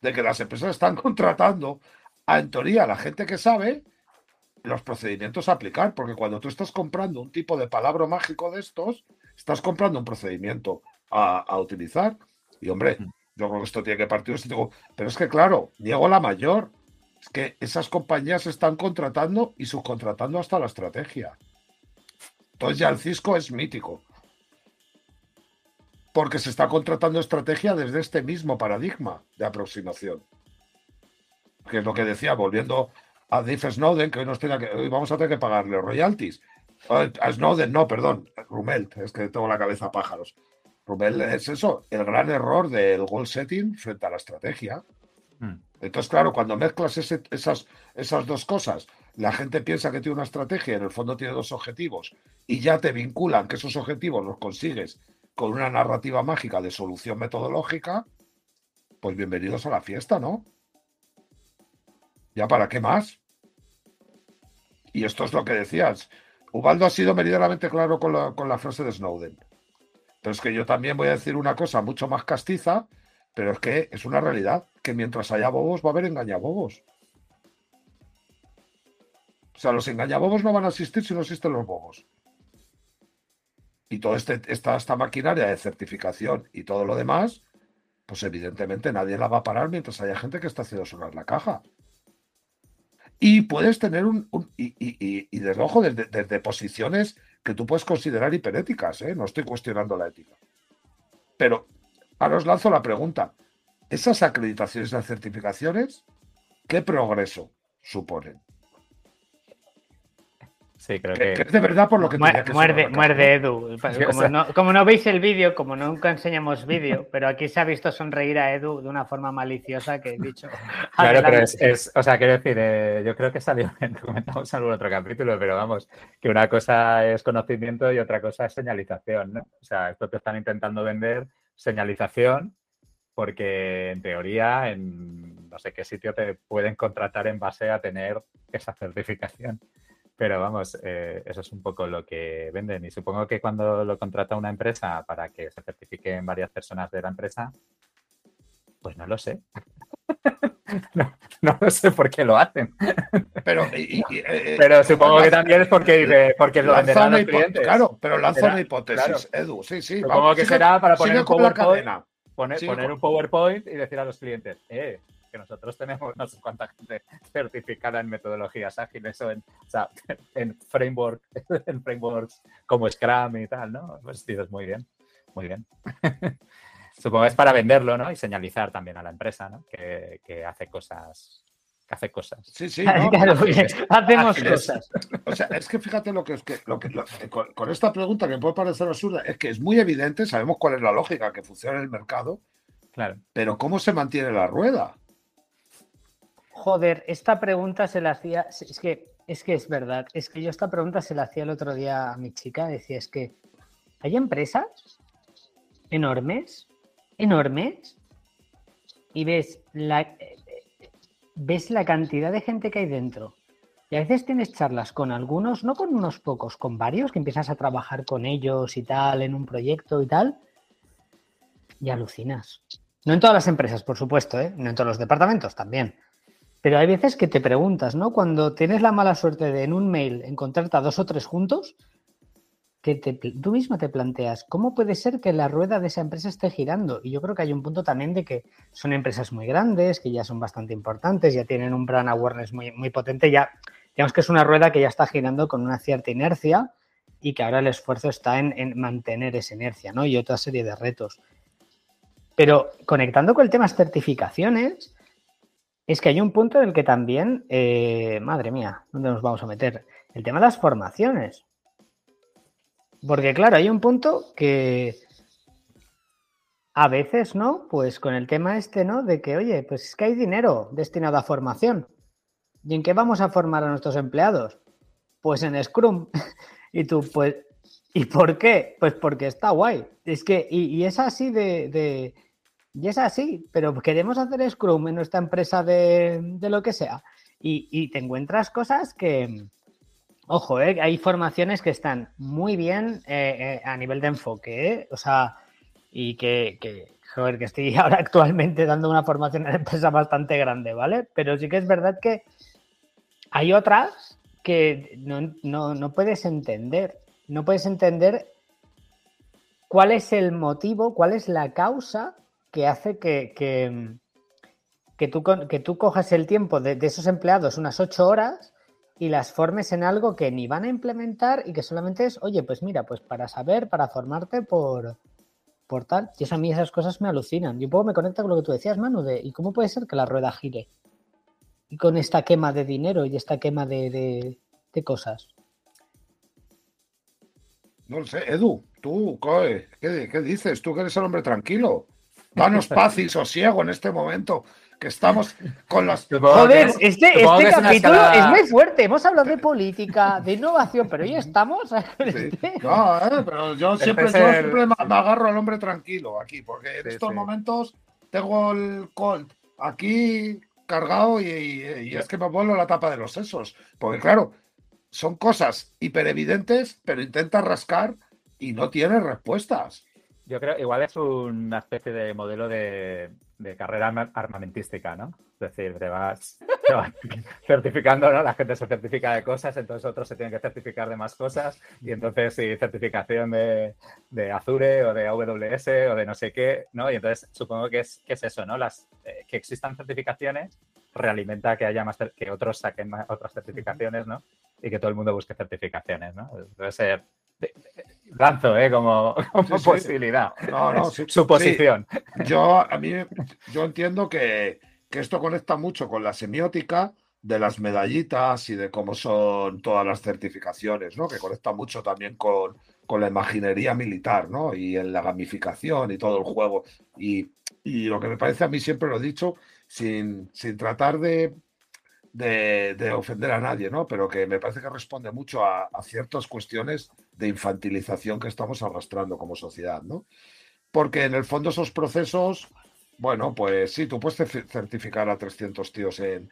de que las empresas están [laughs] contratando a, en teoría, la gente que sabe los procedimientos a aplicar, porque cuando tú estás comprando un tipo de palabra mágico de estos, estás comprando un procedimiento a, utilizar. Y hombre, yo creo que esto tiene que partir. Pero es que, claro, niego la mayor. Es que esas compañías están contratando y subcontratando hasta la estrategia. Entonces ya el Cisco es mítico. Porque se está contratando estrategia desde este mismo paradigma de aproximación. Que es lo que decía, volviendo a Dave Snowden, que hoy, nos tiene que, hoy vamos a tener que pagarle royalties. A Snowden, no, perdón, Rumelt, es que tengo la cabeza pájaros. Rubén es eso, el gran error del goal setting frente a la estrategia. Hmm. Entonces, claro, cuando mezclas esas, esas dos cosas, la gente piensa que tiene una estrategia y en el fondo tiene dos objetivos y ya te vinculan que esos objetivos los consigues con una narrativa mágica de solución metodológica, pues bienvenidos a la fiesta, ¿no? ¿Ya para qué más? Y esto es lo que decías. Ubaldo ha sido medianamente claro con la, con la frase de Snowden. Pero es que yo también voy a decir una cosa mucho más castiza, pero es que es una realidad, que mientras haya bobos va a haber engañabobos. O sea, los engañabobos no van a existir si no existen los bobos. Y toda este, esta, esta maquinaria de certificación y todo lo demás, pues evidentemente nadie la va a parar mientras haya gente que está haciendo sonar la caja. Y puedes tener un. y, y, desde ojo, desde, posiciones que tú puedes considerar hiperéticas, ¿eh? no estoy cuestionando la ética. Pero ahora os lanzo la pregunta: ¿esas acreditaciones y certificaciones, qué progreso suponen? Sí, creo que... es de verdad por lo que muerde, muerde, muerde Edu. Como, no, como no veis el vídeo, como nunca enseñamos vídeo, pero aquí se ha visto sonreír a Edu de una forma maliciosa que he dicho. [laughs] Claro, pero es, o sea, quiero decir, eh, yo creo que salió [laughs] en, comentamos en algún otro capítulo, pero vamos, que una cosa es conocimiento y otra cosa es señalización, ¿no? O sea, esto te están intentando vender señalización porque en teoría en no sé qué sitio te pueden contratar en base a tener esa certificación. Pero vamos, eh, eso es un poco lo que venden. Y supongo que cuando lo contrata una empresa para que se certifiquen varias personas de la empresa, pues no lo sé. [laughs] no, lo sé por qué lo hacen. Pero, [laughs] eh, eh, pero supongo que también es porque, porque lo venderán los clientes. Claro, pero lanza una hipótesis, Edu. Sí, sí. Supongo que será para poner un PowerPoint. Poner, poner un PowerPoint y decir a los clientes, eh, nosotros tenemos no sé cuánta gente certificada en metodologías ágiles o en, [laughs] en framework, [laughs] en frameworks como Scrum y tal, ¿no? Pues dices, muy bien, muy bien. [laughs] Supongo que es para venderlo, ¿no? Y señalizar también a la empresa, ¿no? Que, hace cosas que hace cosas. Sí, sí. hacemos cosas. O sea, es que fíjate lo que es que, lo que con, esta pregunta que puede parecer absurda, es que es muy evidente, sabemos cuál es la lógica que funciona en el mercado, claro. pero ¿cómo se mantiene la rueda? Joder, esta pregunta se la hacía. Es que, es que es verdad. Es que yo esta pregunta se la hacía el otro día a mi chica. Decía, es que hay empresas enormes, enormes, y ves la, ves la cantidad de gente que hay dentro. Y a veces tienes charlas con algunos, no con unos pocos, con varios, que empiezas a trabajar con ellos y tal, en un proyecto y tal, y alucinas. No en todas las empresas, por supuesto, ¿eh? no en todos los departamentos también. Pero hay veces que te preguntas, ¿no? Cuando tienes la mala suerte de en un mail encontrarte a dos o tres juntos, que tú mismo te planteas, ¿cómo puede ser que la rueda de esa empresa esté girando? Y yo creo que hay un punto también de que son empresas muy grandes, que ya son bastante importantes, ya tienen un brand awareness muy, muy potente, ya digamos que es una rueda que ya está girando con una cierta inercia y que ahora el esfuerzo está en, en mantener esa inercia, ¿no? Y otra serie de retos. Pero conectando con el tema certificaciones, es que hay un punto en el que también, eh, madre mía, ¿dónde nos vamos a meter? El tema de las formaciones. Porque claro, hay un punto que a veces, ¿no? Pues con el tema este, ¿no? De que, oye, pues es que hay dinero destinado a formación. ¿Y en qué vamos a formar a nuestros empleados? Pues en Scrum. [laughs] y tú, pues, ¿y por qué? Pues porque está guay. Es que, y, es así de y es así, pero queremos hacer Scrum en nuestra empresa de, lo que sea. Y, te encuentras cosas que, ojo, eh, hay formaciones que están muy bien eh, eh, a nivel de enfoque, o sea, y que, que, joder, que estoy [laughs] ahora actualmente dando una formación en una empresa bastante grande, ¿vale? Pero sí que es verdad que hay otras que no, no puedes entender, no puedes entender cuál es el motivo, cuál es la causa que hace que, que, tú, que tú cojas el tiempo de, esos empleados, unas ocho horas, y las formes en algo que ni van a implementar y que solamente es, oye, pues mira, pues para saber, para formarte por, por tal. Y eso a mí esas cosas me alucinan. Y un poco me conecta con lo que tú decías, Manu, de ¿y cómo puede ser que la rueda gire? Y con esta quema de dinero y esta quema de, de, cosas. No lo sé, Edu, tú, ¿qué, ¿qué, dices? Tú que eres el hombre tranquilo. Danos paz y sosiego en este momento, que estamos con las... Joder, este, este capítulo es, muy fuerte. Hemos hablado de política, de innovación, pero hoy estamos... [laughs] No, eh, pero yo siempre, siempre me agarro al hombre tranquilo aquí, porque en estos momentos tengo el Colt aquí cargado y, es que me vuelvo la tapa de los sesos. Porque claro, son cosas hiperevidentes, pero intentas rascar y no tienes respuestas. Yo creo, igual es una especie de modelo de, carrera armamentística, ¿no? Es decir, te vas, [laughs] certificando, ¿no? La gente se certifica de cosas, entonces otros se tienen que certificar de más cosas, y entonces sí, certificación de, Azure o de AWS o de no sé qué, ¿no? Y entonces supongo que es, es eso, ¿no? Las, eh, que existan certificaciones realimenta que haya más que otros saquen otras certificaciones, ¿no? Y que todo el mundo busque certificaciones, ¿no? Debe ser lanzo, ¿eh? Como, posibilidad. No, no, Suposición. Yo, a mí, yo entiendo que, esto conecta mucho con la semiótica de las medallitas y de cómo son todas las certificaciones, ¿no? Que conecta mucho también con, con la imaginería militar, ¿no? Y en la gamificación y todo el juego. Y, y, lo que me parece a mí, siempre lo he dicho, sin, sin tratar de de, ofender a nadie, ¿no? Pero que me parece que responde mucho a, ciertas cuestiones de infantilización que estamos arrastrando como sociedad, ¿no? Porque en el fondo esos procesos, bueno, pues sí, tú puedes certificar a 300 tíos en,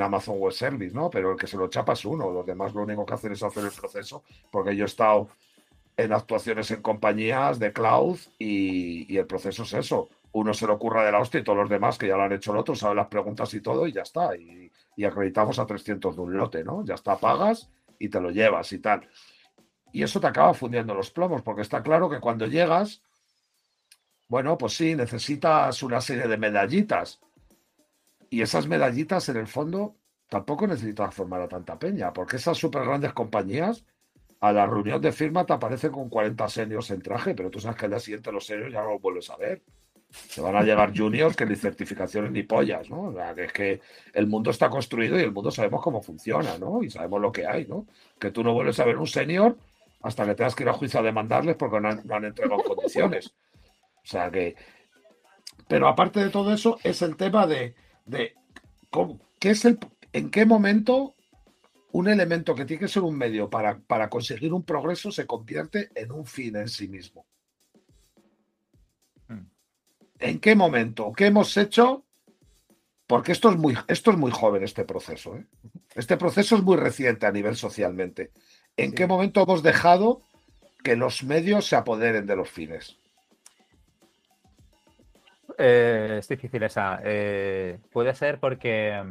Amazon Web Service, ¿no? Pero el que se lo chapa es uno, los demás lo único que hacen es hacer el proceso, porque yo he estado en actuaciones en compañías de cloud y, y el proceso es eso, uno se lo ocurra de la hostia y todos los demás que ya lo han hecho el otro saben las preguntas y todo y ya está. Y, acreditamos a 300 de un lote, ¿no? Ya está, pagas y te lo llevas y tal. Y eso te acaba fundiendo los plomos, porque está claro que cuando llegas, bueno, pues sí, necesitas una serie de medallitas. Y esas medallitas, en el fondo, tampoco necesitas formar a tanta peña, porque esas súper grandes compañías, a la reunión de firma te aparecen con 40 seniors en traje, pero tú sabes que al día siguiente los seniors ya no los vuelves a ver. Se van a llegar juniors que ni certificaciones ni pollas, ¿no? O sea, que es que el mundo está construido y el mundo sabemos cómo funciona, ¿no? Y sabemos lo que hay, ¿no? Que tú no vuelves a ver un senior hasta que tengas que ir a juicio a demandarles porque no han, entregado condiciones. O sea que. Pero aparte de todo eso, es el tema de, de ¿qué es el, en qué momento un elemento que tiene que ser un medio para, para conseguir un progreso se convierte en un fin en sí mismo. ¿En qué momento? ¿Qué hemos hecho? Porque esto es muy, esto es muy joven, este proceso. ¿eh? Este proceso es muy reciente a nivel socialmente. ¿En qué momento hemos dejado que los medios se apoderen de los fines? Eh, es difícil esa. Eh, puede ser porque,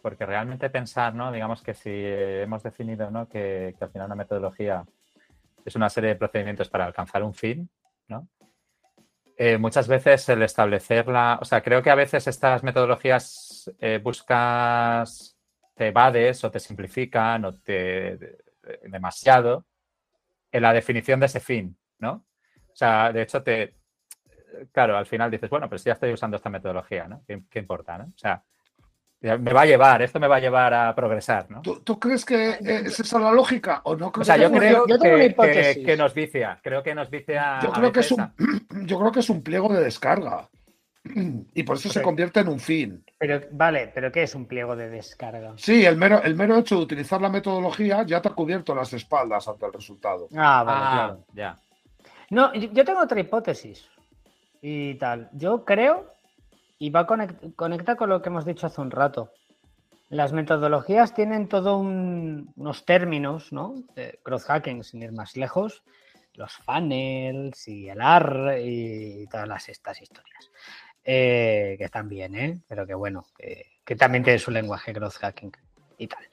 porque realmente pensar, ¿no? Digamos que si hemos definido ¿no? que, que al final una metodología es una serie de procedimientos para alcanzar un fin, ¿no? Eh, muchas veces el establecerla, o sea, creo que a veces estas metodologías eh, buscas, te evades o te simplifican o te demasiado en la definición de ese fin, ¿no? O sea, de hecho, te, claro, al final dices, bueno, pero si ya estoy usando esta metodología, ¿no? ¿Qué, qué importa, ¿no? O sea, me va a llevar, esto me va a llevar a progresar, ¿no? ¿Tú, crees que es esa la lógica o no? o sea, yo creo que, nos vicia, creo que nos vicia. Yo creo que, es un, [clears throat] yo creo que es un pliego de descarga [clears throat] y por eso se convierte en un fin. Pero vale, pero ¿qué es un pliego de descarga? Sí, el mero, el mero hecho de utilizar la metodología ya te ha cubierto las espaldas ante el resultado. Ah, vale, ah, claro. Ya. No, yo tengo otra hipótesis y tal. Yo creo y va a conecta con lo que hemos dicho hace un rato. Las metodologías tienen todos unos términos, ¿no? De growth hacking, sin ir más lejos, los funnels y el AR y todas las, estas historias. Eh, que están bien, ¿eh? Pero que bueno, que, también tiene su lenguaje growth hacking y tal.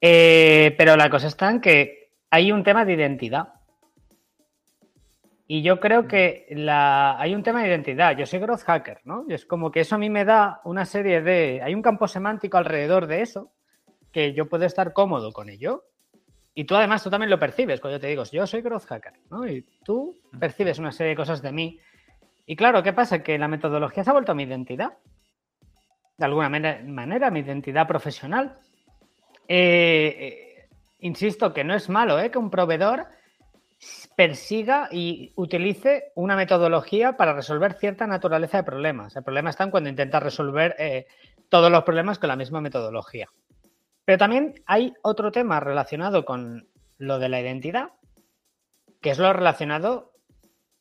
Eh, pero la cosa está en que hay un tema de identidad. Y yo creo que la... hay un tema de identidad. Yo soy growth hacker, ¿no? Y es como que eso a mí me da una serie de... Hay un campo semántico alrededor de eso que yo puedo estar cómodo con ello. Y tú además, tú también lo percibes cuando yo te digo, yo soy growth hacker, ¿no? Y tú percibes una serie de cosas de mí. Y claro, ¿qué pasa? Que la metodología se ha vuelto mi identidad. De alguna manera, mi identidad profesional. Eh, eh, insisto que no es malo, ¿eh? Que un proveedor persiga y utilice una metodología para resolver cierta naturaleza de problemas. El problema está en cuando intenta resolver eh, todos los problemas con la misma metodología. Pero también hay otro tema relacionado con lo de la identidad, que es lo relacionado,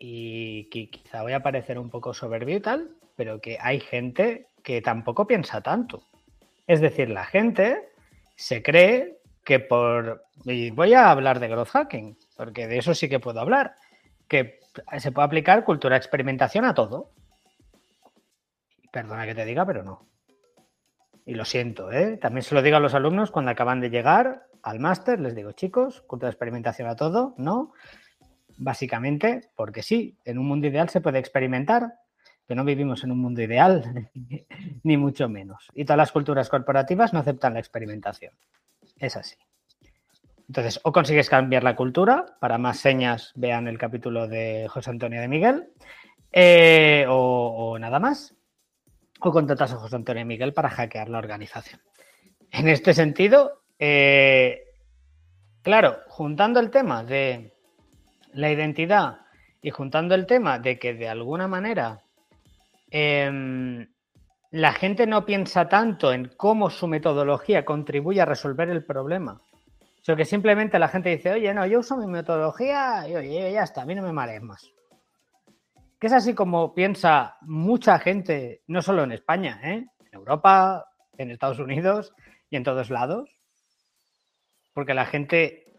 y que quizá voy a parecer un poco soberbio y tal, pero que hay gente que tampoco piensa tanto. Es decir, la gente se cree que por... Voy a hablar de growth hacking, porque de eso sí que puedo hablar, que se puede aplicar cultura experimentación a todo. Perdona que te diga, pero no. Y lo siento, ¿eh? También se lo digo a los alumnos cuando acaban de llegar al máster, les digo, chicos, cultura experimentación a todo, ¿no? Básicamente porque sí, en un mundo ideal se puede experimentar, pero no vivimos en un mundo ideal, [laughs] ni mucho menos. Y todas las culturas corporativas no aceptan la experimentación. Es así. Entonces, o consigues cambiar la cultura, para más señas vean el capítulo de José Antonio de Miguel, eh, o, nada más, o contratas a José Antonio de Miguel para hackear la organización. En este sentido, eh, claro, juntando el tema de la identidad y juntando el tema de que de alguna manera em, la gente no piensa tanto en cómo su metodología contribuye a resolver el problema, sino que simplemente la gente dice, oye, no, yo uso mi metodología y oye, ya está, a mí no me marees más. Que es así como piensa mucha gente, no solo en España, ¿eh? en Europa, en Estados Unidos y en todos lados. Porque la gente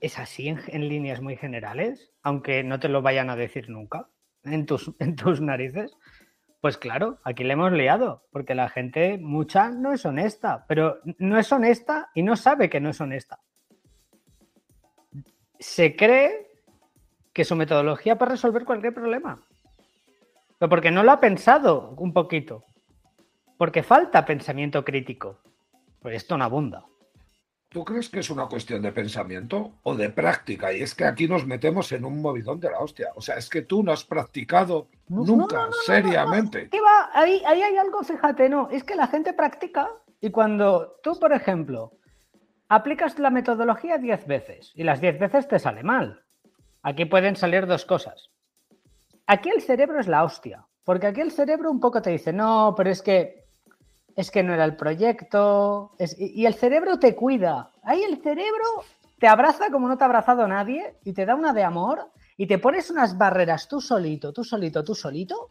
es así en, líneas muy generales, aunque no te lo vayan a decir nunca en tus, [laughs] en tus narices. Pues claro, aquí le hemos liado, porque la gente, mucha, no es honesta, pero no es honesta y no sabe que no es honesta. Se cree que su metodología para resolver cualquier problema. Pero porque no lo ha pensado un poquito. Porque falta pensamiento crítico. Pues esto no abunda. ¿Tú crees que es una cuestión de pensamiento o de práctica? Y es que aquí nos metemos en un movidón de la hostia. O sea, es que tú no has practicado nunca, seriamente. ¿Qué va? Ahí, ahí hay algo, fíjate, no. Es que la gente practica y cuando tú, por ejemplo, aplicas la metodología 10 veces y las 10 veces te sale mal. Aquí pueden salir dos cosas. Aquí el cerebro es la hostia, porque aquí el cerebro un poco te dice, no, pero es que es que no era el proyecto, y el cerebro te cuida. Ahí el cerebro te abraza como no te ha abrazado nadie y te da una de amor y te pones unas barreras tú solito, tú solito, tú solito,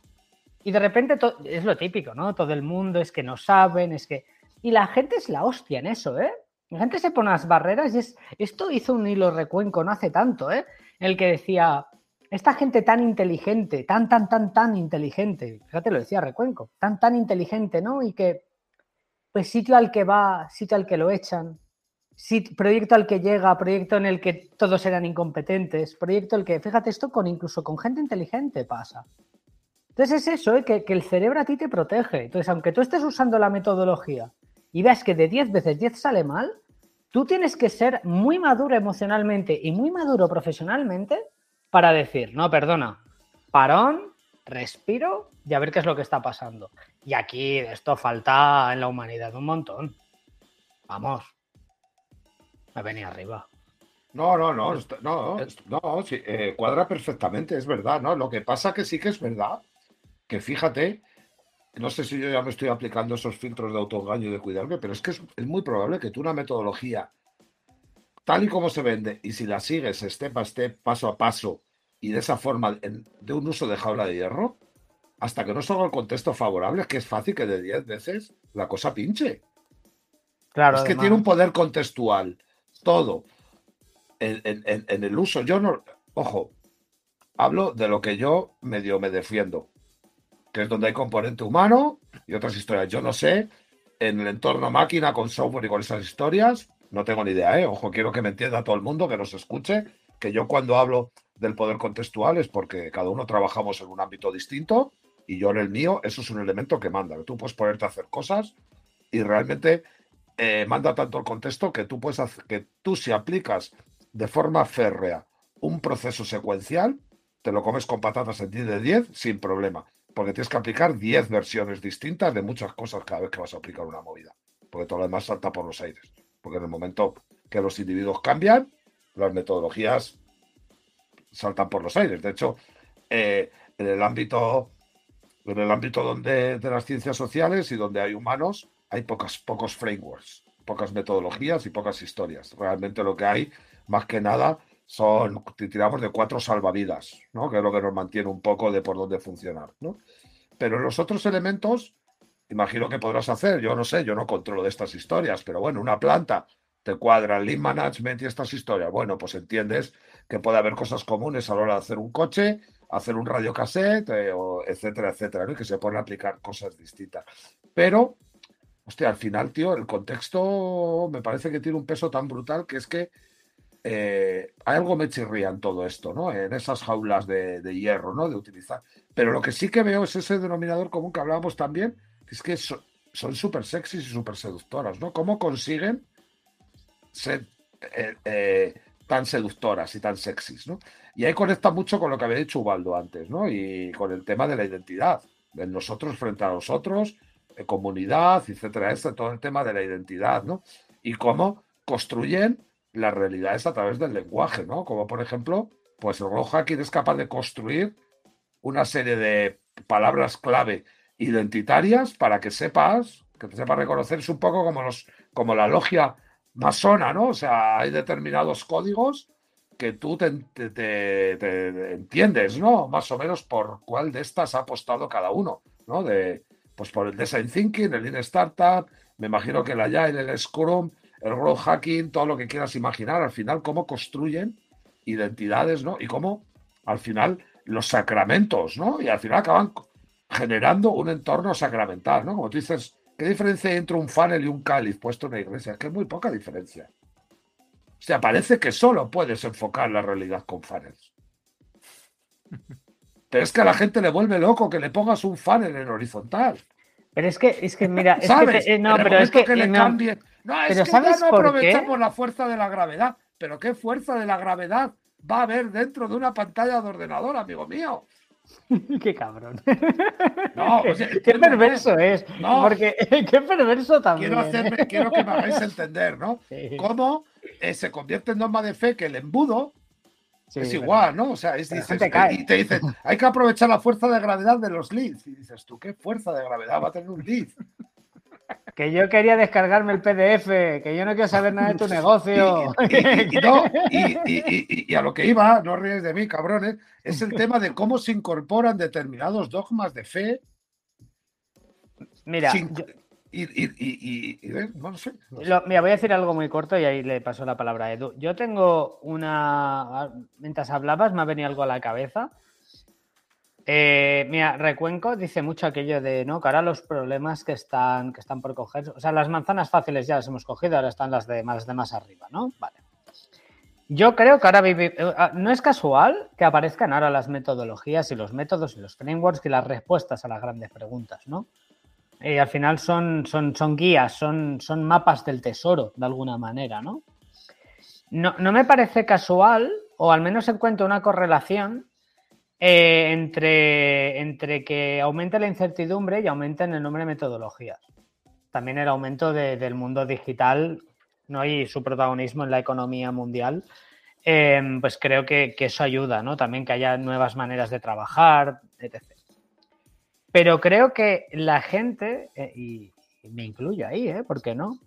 y de repente es lo típico, ¿no? Todo el mundo es que no saben, es que... Y la gente es la hostia en eso, ¿eh? La gente se pone unas barreras y es... Esto hizo un hilo recuenco no hace tanto, ¿eh? El que decía, esta gente tan inteligente, tan, tan, tan, tan inteligente, fíjate, lo decía Recuenco, tan, tan inteligente, ¿no? Y que pues sitio al que va, sitio al que lo echan, proyecto al que llega, proyecto en el que todos eran incompetentes, proyecto el que, fíjate, esto con incluso con gente inteligente pasa. Entonces es eso, ¿eh? que, que, el cerebro a ti te protege. Entonces, aunque tú estés usando la metodología y veas que de 10 veces 10 sale mal, tú tienes que ser muy maduro emocionalmente y muy maduro profesionalmente para decir, no, perdona, parón, respiro y a ver qué es lo que está pasando. Y aquí esto falta en la humanidad un montón. Vamos. Me venía arriba. No, no, no, no, no, sí, eh, cuadra perfectamente, es verdad, ¿no? Lo que pasa que sí que es verdad, que fíjate, no sé si yo ya me estoy aplicando esos filtros de autoengaño y de cuidarme, pero es que es, es, muy probable que tú una metodología, tal y como se vende, y si la sigues step a step, paso a paso, y de esa forma, de un uso de jaula de hierro, hasta que no salga el contexto favorable, es que es fácil que de 10 veces la cosa pinche. Claro, es que tiene un poder contextual, todo, en, el uso. Yo no, ojo, hablo de lo que yo medio me defiendo, que es donde hay componente humano y otras historias. Yo no sé, en el entorno máquina con software y con esas historias, no tengo ni idea, ¿eh? Ojo, quiero que me entienda todo el mundo, que nos escuche, que yo cuando hablo del poder contextual es porque cada uno trabajamos en un ámbito distinto y yo en el mío, eso es un elemento que manda. Tú puedes ponerte a hacer cosas y realmente eh, manda tanto el contexto que tú puedes hacer, que tú si aplicas de forma férrea un proceso secuencial, te lo comes con patatas en 10 de 10 sin problema, porque tienes que aplicar 10 versiones distintas de muchas cosas cada vez que vas a aplicar una movida, porque todo lo demás salta por los aires, porque en el momento que los individuos cambian, las metodologías saltan por los aires. De hecho, eh, en el ámbito en el ámbito donde, de las ciencias sociales y donde hay humanos, hay pocas, pocos frameworks, pocas metodologías y pocas historias. Realmente lo que hay, más que nada, son, tiramos de cuatro salvavidas, ¿no? que es lo que nos mantiene un poco de por dónde funcionar. ¿no? Pero los otros elementos, imagino que podrás hacer, yo no sé, yo no controlo de estas historias, pero bueno, una planta te cuadra el lead management y estas historias. Bueno, pues entiendes que puede haber cosas comunes a la hora de hacer un coche, hacer un radiocassette, eh, etcétera, etcétera, ¿no? y que se pueden aplicar cosas distintas. Pero, hostia, al final, tío, el contexto me parece que tiene un peso tan brutal que es que eh, algo me chirría en todo esto, ¿no? En esas jaulas de, hierro, ¿no? De utilizar. Pero lo que sí que veo es ese denominador común que hablábamos también, que es que son súper sexys y súper seductoras, ¿no? ¿Cómo consiguen ser eh, eh, tan seductoras y tan sexys, ¿no? Y ahí conecta mucho con lo que había dicho Ubaldo antes, ¿no? Y con el tema de la identidad, de nosotros frente a nosotros, de comunidad, etcétera, este, todo el tema de la identidad, ¿no? Y cómo construyen las realidades a través del lenguaje, ¿no? Como por ejemplo, pues el reloj hacking es capaz de construir una serie de palabras clave identitarias para que sepas, que te sepas reconocer, es un poco como los, como la logia masona, ¿no? O sea, hay determinados códigos que tú te, entiendes, ¿no? Más o menos por cuál de estas ha apostado cada uno, ¿no? De, pues por el design thinking, el lean startup, me imagino que el agile, el scrum, el growth hacking, todo lo que quieras imaginar, al final cómo construyen identidades, ¿no? Y cómo al final los sacramentos, ¿no? Y al final acaban generando un entorno sacramental, ¿no? Como tú dices, ¿qué diferencia hay entre un funnel y un cáliz puesto en la iglesia? Es que es muy poca diferencia. O sea, parece que solo puedes enfocar la realidad con funnels. Pero es que a la gente le vuelve loco que le pongas un funnel en horizontal. Pero es que, es que mira, es que eh, no, pero es que, le cambien. No, es que ya no aprovechamos la fuerza de la gravedad. Pero ¿qué fuerza de la gravedad va a haber dentro de una pantalla de ordenador, amigo mío? [laughs] qué cabrón. No, [laughs] qué perverso es. No, porque [laughs] qué perverso también. Quiero, que me hagáis entender, ¿no? Cómo eh, se convierte en norma de fe que el embudo es igual, ¿no? O sea, es, y te dicen, hay que aprovechar la fuerza de gravedad de los leads. Y dices, ¿tú qué fuerza de gravedad va a tener un lead? Que yo quería descargarme el PDF, que yo no quiero saber nada de tu negocio. Y, a lo que iba, no ríes de mí, cabrones, es el tema de cómo se incorporan determinados dogmas de fe. Mira, y, no sé. mira, voy a decir algo muy corto y ahí le paso la palabra a Edu. Yo tengo una. Mientras hablabas, me ha venido algo a la cabeza eh, mira, Recuenco dice mucho aquello de no, que ahora los problemas que están, que están por coger, o sea, las manzanas fáciles ya las hemos cogido, ahora están las de más de más arriba, ¿no? Vale. Yo creo que ahora eh, ah, no es casual que aparezcan ahora las metodologías y los métodos y los frameworks y las respuestas a las grandes preguntas, ¿no? Y al final son, son, son guías, son, son mapas del tesoro, de alguna manera, ¿no? ¿no? No me parece casual, o al menos encuentro una correlación eh, entre, entre que aumente la incertidumbre y aumente el número de metodologías. También el aumento del mundo digital ¿no? y su protagonismo en la economía mundial, eh, pues creo que, eso ayuda, ¿no? También que haya nuevas maneras de trabajar, etc. Pero creo que la gente, eh, y, me incluyo ahí, ¿eh? ¿Por qué no?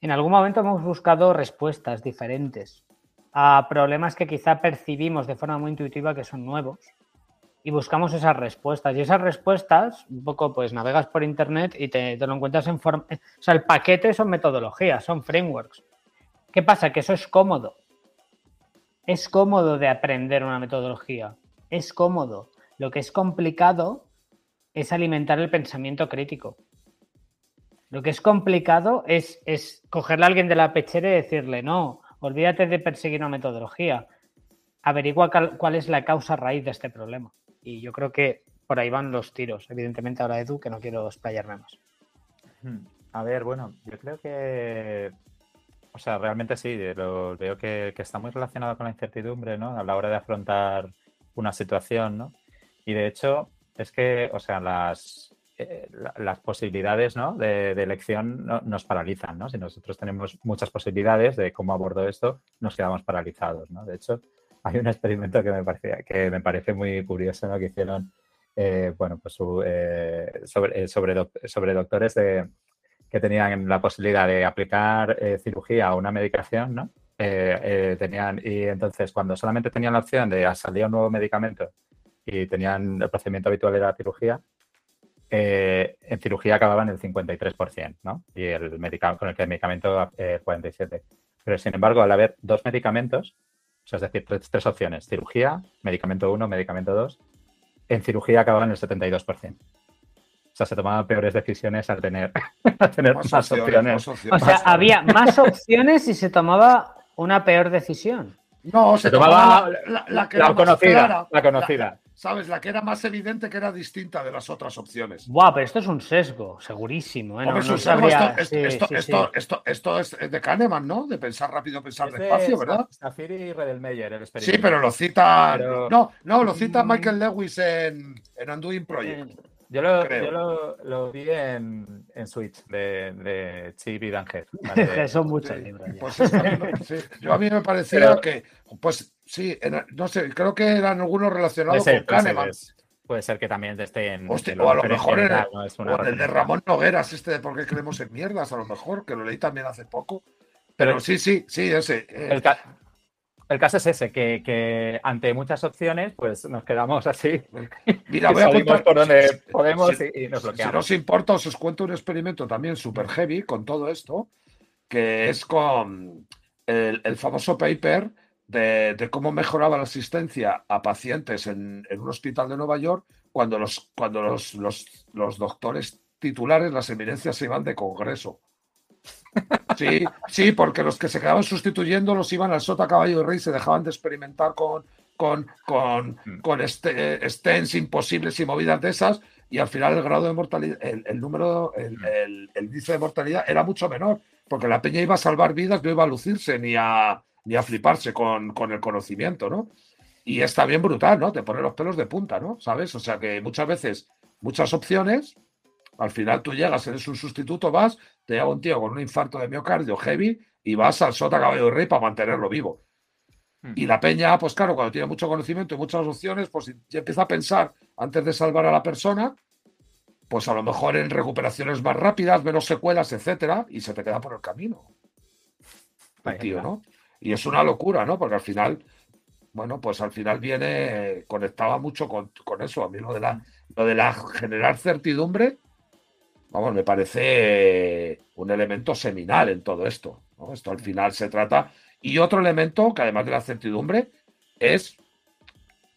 En algún momento hemos buscado respuestas diferentes a problemas que quizá percibimos de forma muy intuitiva que son nuevos y buscamos esas respuestas. Y esas respuestas, un poco, pues navegas por internet y te, lo encuentras en forma. O sea, el paquete son metodologías, son frameworks. ¿Qué pasa? Que eso es cómodo. Es cómodo de aprender una metodología. Es cómodo. Lo que es complicado es alimentar el pensamiento crítico. Lo que es complicado es, es cogerle a alguien de la pechera y decirle, no, olvídate de perseguir una metodología. Averigua cuál es la causa raíz de este problema. Y yo creo que por ahí van los tiros. Evidentemente ahora Edu, que no quiero explayarme más. Hmm. A ver, bueno, yo creo que, o sea, realmente sí, lo, veo que, está muy relacionado con la incertidumbre, ¿no? A la hora de afrontar una situación, ¿no? Y de hecho, es que, o sea, las, eh, las posibilidades ¿no? de, elección nos paralizan, ¿no? Si nosotros tenemos muchas posibilidades de cómo abordo esto, nos quedamos paralizados, ¿no? De hecho, hay un experimento que me, parece, que me parece muy curioso ¿no? que hicieron eh, bueno, pues, eh, sobre, eh, sobre, sobre, doctores de, que tenían la posibilidad de aplicar cirugía o una medicación, ¿no? tenían, y entonces cuando solamente tenían la opción de salir un nuevo medicamento y tenían el procedimiento habitual era la cirugía, en cirugía acababan el 53%, ¿no? Y el con el que el medicamento el 47%. Pero sin embargo, al haber dos medicamentos, o sea, es decir, tres, opciones, cirugía, medicamento 1, medicamento 2, en cirugía acababa en el 72%. O sea, se tomaban peores decisiones al tener, [laughs] tener más, opciones, O sea, había más opciones y se tomaba una peor decisión. No, se, tomaba, la, que conocida. la conocida. ¿Sabes? La que era más evidente que era distinta de las otras opciones. Buah, pero esto es un sesgo, segurísimo. ¿eh? esto, es de Kahneman, ¿no? De pensar rápido, pensar despacio, ¿verdad? y Redelmeyer, el Sí, pero lo cita. No, no, lo cita Michael Lewis en, en Undoing Project. Yo lo, yo lo, vi en, en Switch de, de Chip y Danger. [laughs] ¿vale? Son muchos libros. Pues Yo a mí me [laughs] parecía que, pues sí, no sé, creo que eran algunos relacionados con Kahneman. Puede ser que también esté en. o a lo mejor en, el, de Ramón Nogueras, este de por qué creemos en mierdas, a lo mejor, que lo leí también hace poco. Pero, sí, sí, sí, ese. Eh. El caso es ese, que, ante muchas opciones, pues nos quedamos así. Mira, [laughs] voy a contar por donde podemos y, nos bloqueamos. Si no os importa, os, cuento un experimento también súper heavy con todo esto, que es con el, famoso paper de, cómo mejoraba la asistencia a pacientes en, un hospital de Nueva York cuando los, cuando los, los doctores titulares, las eminencias, se iban de congreso. Sí, sí, porque los que se quedaban sustituyendo los iban al sota caballo y rey, se dejaban de experimentar con, con, con, mm. con este, stents imposibles y movidas de esas, y al final el grado de mortalidad, el, número, mm. el, índice de mortalidad era mucho menor, porque la peña iba a salvar vidas, no iba a lucirse ni a, ni a fliparse con, con el conocimiento, ¿no? Y está bien brutal, ¿no? Te pone los pelos de punta, ¿no? ¿Sabes? O sea que muchas veces, muchas opciones, al final tú llegas, eres un sustituto, vas, te llega un tío con un infarto de miocardio heavy y vas al sota caballo de rey para mantenerlo vivo. Hmm. Y la peña, pues claro, cuando tiene mucho conocimiento y muchas opciones, pues ya empieza a pensar antes de salvar a la persona, pues a lo mejor en recuperaciones más rápidas, menos secuelas, etcétera, y se te queda por el camino. tío, ¿no? Y es una locura, ¿no? Porque al final, bueno, pues al final viene, conectaba mucho con, eso. A mí lo de la, lo de la generar certidumbre, vamos, me parece un elemento seminal en todo esto. Esto al final se trata. Y otro elemento, que además de la certidumbre, es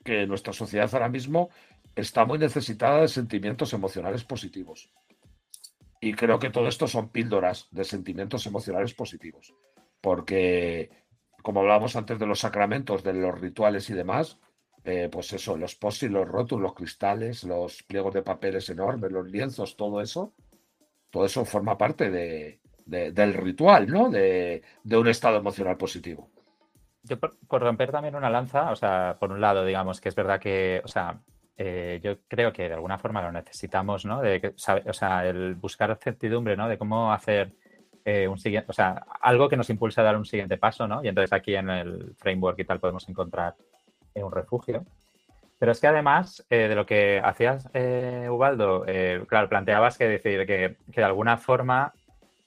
que nuestra sociedad ahora mismo está muy necesitada de sentimientos emocionales positivos. Y creo que todo esto son píldoras de sentimientos emocionales positivos. Porque, como hablábamos antes de los sacramentos, de los rituales y demás, eh, pues eso, los posis, los rótulos, los cristales, los pliegos de papeles enormes, los lienzos, todo eso, todo eso forma parte de, del ritual, ¿no? De, un estado emocional positivo. Yo por, romper también una lanza, o sea, por un lado, digamos que es verdad que, o sea, eh, yo creo que de alguna forma lo necesitamos, ¿no? De o sea, el buscar certidumbre, ¿no? De cómo hacer eh, un siguiente, o sea, algo que nos impulse a dar un siguiente paso, ¿no? Y entonces aquí en el framework y tal podemos encontrar un refugio. Pero es que además eh, de lo que hacías, eh, Ubaldo, eh, claro, planteabas que decir que, de alguna forma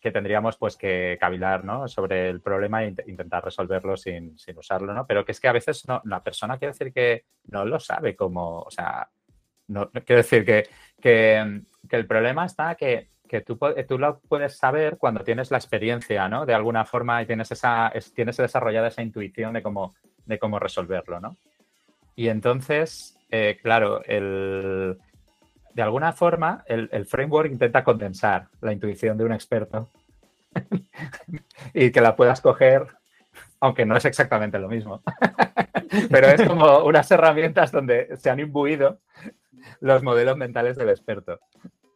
que tendríamos pues que cavilar ¿no? sobre el problema e intentar resolverlo sin, usarlo, ¿no? Pero que es que a veces no, la persona quiere decir que no lo sabe cómo, o sea, no, quiero decir que, que, el problema está que, que tú, tú, lo puedes saber cuando tienes la experiencia, ¿no? De alguna forma y tienes, esa, tienes desarrollada esa intuición de cómo, de cómo resolverlo, ¿no? Y entonces, eh, claro, el, de alguna forma, el, framework intenta condensar la intuición de un experto [laughs] y que la puedas coger, aunque no es exactamente lo mismo. [laughs] Pero es como unas herramientas donde se han imbuido los modelos mentales del experto.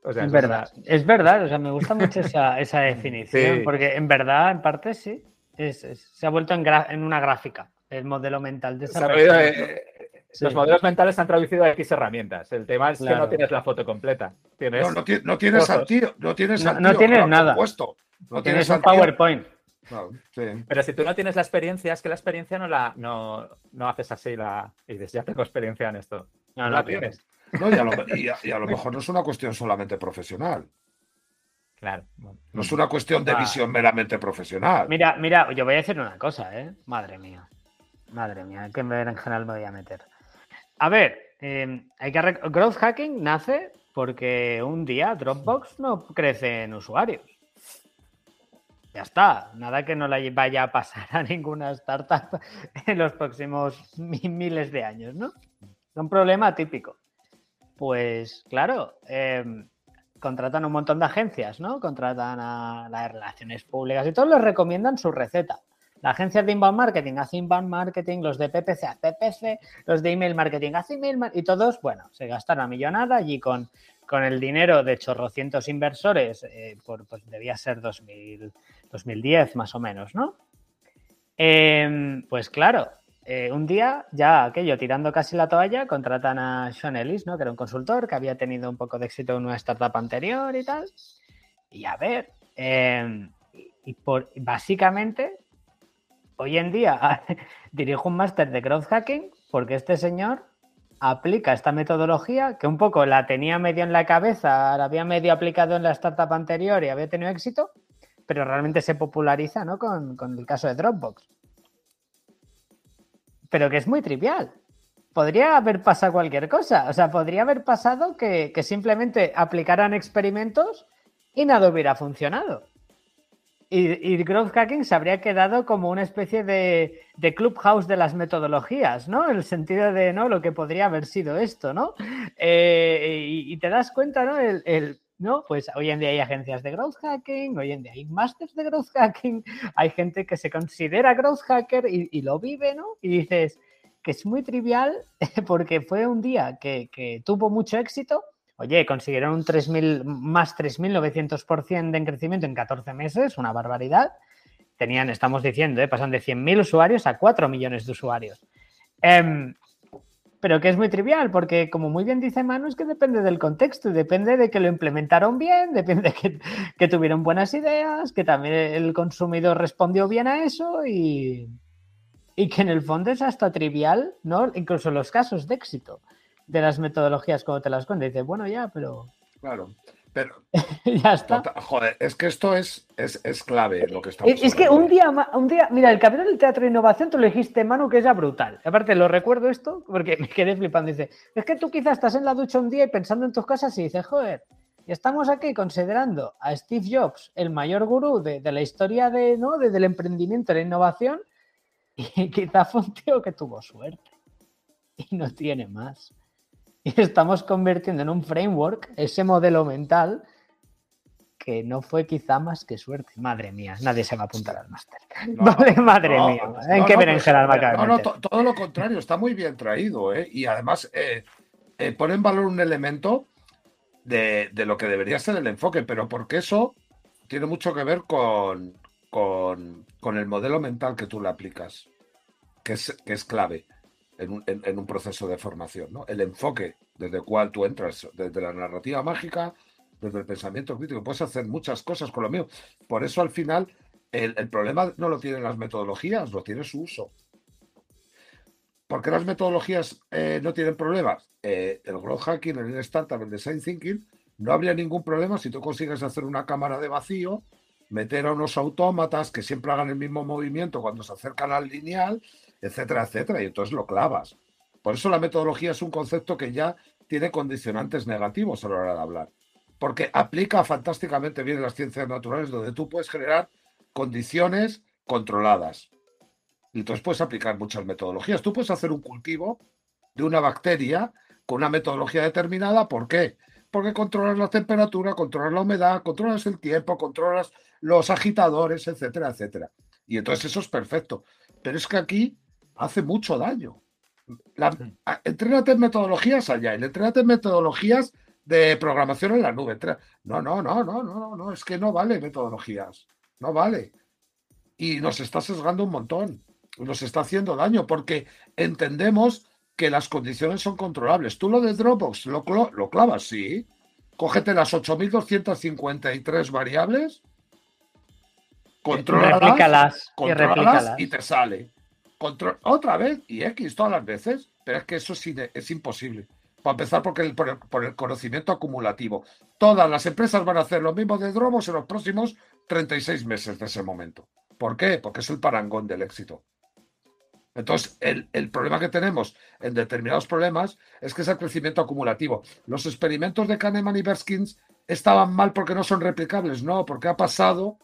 Es verdad, es verdad, o sea, me gusta mucho esa, definición, porque en verdad, en parte sí, se ha vuelto en, una gráfica el modelo mental de esa persona. Los modelos mentales han traducido a X herramientas. El tema es que no tienes la foto completa. no, no, tienes no tienes no tienes, no, tienes nada. No tienes un PowerPoint. Pero si tú no tienes la experiencia, es que la experiencia no la no, no haces así la, y dices, ya tengo experiencia en esto. No, la tienes. Y, a lo, mejor no es una cuestión solamente profesional. Claro. No es una cuestión de visión meramente profesional. Mira, mira, yo voy a decir una cosa, ¿eh? Madre mía. Madre mía, ¿qué en general me voy a meter? A ver, em, hay que growth hacking nace porque un día Dropbox no crece en usuarios. Ya está, nada que no le vaya a pasar a ninguna startup [laughs] en los próximos miles de años, ¿no? Es un problema típico. Pues claro, em, contratan un montón de agencias, ¿no? Contratan a las relaciones públicas y todos les recomiendan su receta. La agencia de inbound marketing hace inbound marketing, los de PPC hace PPC, los de email marketing hace email y todos, bueno, se gastaron a millonada allí con, con el dinero de chorrocientos inversores, eh, pues debía ser 2000, 2010 más o menos, ¿no? Em, pues claro, eh, un día ya aquello, tirando casi la toalla, contratan a Sean Ellis, ¿no? Que era un consultor que había tenido un poco de éxito en una startup anterior y tal. Y a ver, em, y por, básicamente, hoy en día [laughs] dirijo un máster de growth hacking porque este señor aplica esta metodología que un poco la tenía medio en la cabeza, la había medio aplicado en la startup anterior y había tenido éxito, pero realmente se populariza ¿no? con, el caso de Dropbox. Pero que es muy trivial. Podría haber pasado cualquier cosa. O sea, podría haber pasado que, simplemente aplicaran experimentos y nada hubiera funcionado. Y, Growth Hacking se habría quedado como una especie de, clubhouse de las metodologías, ¿no? El sentido de, ¿no? Lo que podría haber sido esto, ¿no? Eh, y, te das cuenta, ¿no? el, ¿no? Pues hoy en día hay agencias de growth hacking, hoy en día hay masters de growth hacking, [laughs] hay gente que se considera growth hacker y, lo vive, ¿no? Y dices que es muy trivial [laughs] porque fue un día que, tuvo mucho éxito. Oye, consiguieron un 3.000, más 3.900% de crecimiento en 14 meses, una barbaridad. Tenían, estamos diciendo, ¿eh? pasan de 100.000 usuarios a 4 millones de usuarios. Em, pero que es muy trivial, porque como muy bien dice Manu, es que depende del contexto depende de que lo implementaron bien, [laughs] depende de que, tuvieron buenas ideas, que también el consumidor respondió bien a eso y, y que en el fondo es hasta trivial, ¿no? Incluso los casos de éxito de las metodologías, como te las cuento, dice, bueno, ya, pero... Claro. Pero [laughs] ya está. joder, es que esto es, es, clave lo que estamos Es, es que un día, un día, mira, el capítulo del Teatro de Innovación, tú lo dijiste, Manu, que es ya brutal. Aparte, lo recuerdo esto porque [laughs] me quedé flipando. Dice, es que tú quizás estás en la ducha un día y pensando en tus cosas y dices, joder, y estamos aquí considerando a Steve Jobs el mayor gurú de, la historia de, ¿no? del emprendimiento, de la innovación, [laughs] y quizá fue un tío que tuvo suerte y no tiene más. [laughs] Y estamos convirtiendo en un framework ese modelo mental que no fue quizá más que suerte. Madre mía, nadie se va a apuntar al máster. [laughs] [laughs] vale, madre mía. ¿En qué berenjena No, no, todo lo contrario, está muy bien traído. ¿eh? Y además eh, eh, pone en valor un elemento de, lo que debería ser el enfoque, pero porque eso tiene mucho que ver con, con, el modelo mental que tú le aplicas, que es, que es clave en un, proceso de formación. El enfoque desde el cual tú entras, desde la narrativa mágica, desde el pensamiento crítico, puedes hacer muchas cosas con lo mío. Por eso al final el, problema no lo tienen las metodologías, lo tiene su uso. ¿Por qué las metodologías eh, no tienen problemas? Eh, el growth hacking, el startup, el design thinking, no habría ningún problema si tú consigues hacer una cámara de vacío, meter a unos autómatas que siempre hagan el mismo movimiento cuando se acercan al lineal etcétera, etcétera, y entonces lo clavas. Por eso la metodología es un concepto que ya tiene condicionantes negativos a la hora de hablar, porque aplica fantásticamente bien en las ciencias naturales, donde tú puedes generar condiciones controladas. Y entonces puedes aplicar muchas metodologías. Tú puedes hacer un cultivo de una bacteria con una metodología determinada. ¿Por qué? Porque controlas la temperatura, controlas la humedad, controlas el tiempo, controlas los agitadores, etcétera, etcétera. Y entonces eso es perfecto. Pero es que aquí hace mucho daño. La, entrénate en metodologías allá, entrénate en metodologías de programación en la nube. No, no, no, no, no, no, es que no vale metodologías, no vale. Y nos está sesgando un montón, nos está haciendo daño porque entendemos que las condiciones son controlables. Tú lo de Dropbox lo, lo clavas, sí. Cógete las 8.253 variables, controlalas, y, y te sale otra vez y X todas las veces, pero es que eso es, imposible. Para empezar, porque por, el, conocimiento acumulativo. Todas las empresas van a hacer lo mismo de Dromos en los próximos 36 meses de ese momento. ¿Por qué? Porque es el parangón del éxito. Entonces, el, el, problema que tenemos en determinados problemas es que es el crecimiento acumulativo. Los experimentos de Kahneman y Berskins estaban mal porque no son replicables, no, porque ha pasado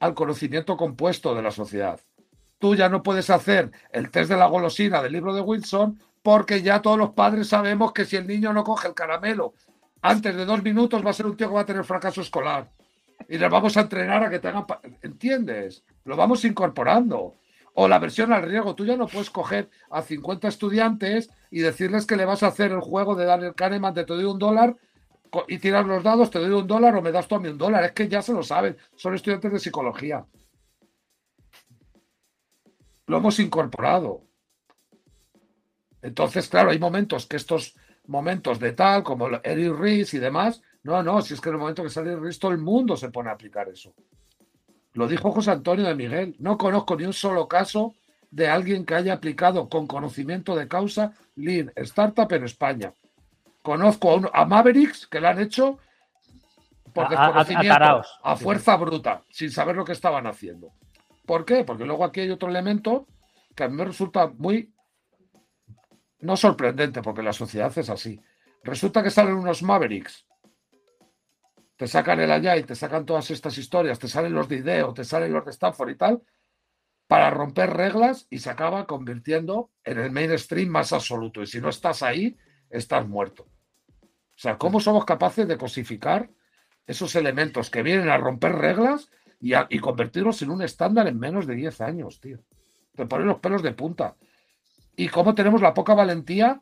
al conocimiento compuesto de la sociedad. Tú ya no puedes hacer el test de la golosina del libro de Wilson porque ya todos los padres sabemos que si el niño no coge el caramelo antes de dos minutos va a ser un tío que va a tener fracaso escolar. Y les vamos a entrenar a que tengan... ¿Entiendes? Lo vamos incorporando. O la versión al riesgo. Tú ya no puedes coger a 50 estudiantes y decirles que le vas a hacer el juego de dar el Kahneman de te doy un dólar y tirar los dados, te doy un dólar o me das tú a mí un dólar. Es que ya se lo saben. Son estudiantes de psicología. Lo hemos incorporado. Entonces, claro, hay momentos que estos momentos de tal, como Eric Ries y demás, no, no, si es que en el momento que sale Ries, todo el mundo se pone a aplicar eso. Lo dijo José Antonio de Miguel. No conozco ni un solo caso de alguien que haya aplicado con conocimiento de causa Lean Startup en España. Conozco a, Mavericks que lo han hecho por desconocimiento, a, fuerza bruta, sin saber lo que estaban haciendo. ¿Por qué? Porque luego aquí hay otro elemento que a mí me resulta muy no sorprendente, porque la sociedad es así. Resulta que salen unos Mavericks te sacan el allá y te sacan todas estas historias, te salen los de IDEO, te salen los de Stanford y tal, para romper reglas y se acaba convirtiendo en el mainstream más absoluto. Y si no estás ahí, estás muerto. O sea, ¿cómo somos capaces de cosificar esos elementos que vienen a romper reglas y, convertirlos en un estándar en menos de 10 años, tío? Te ponen los pelos de punta. Y cómo tenemos la poca valentía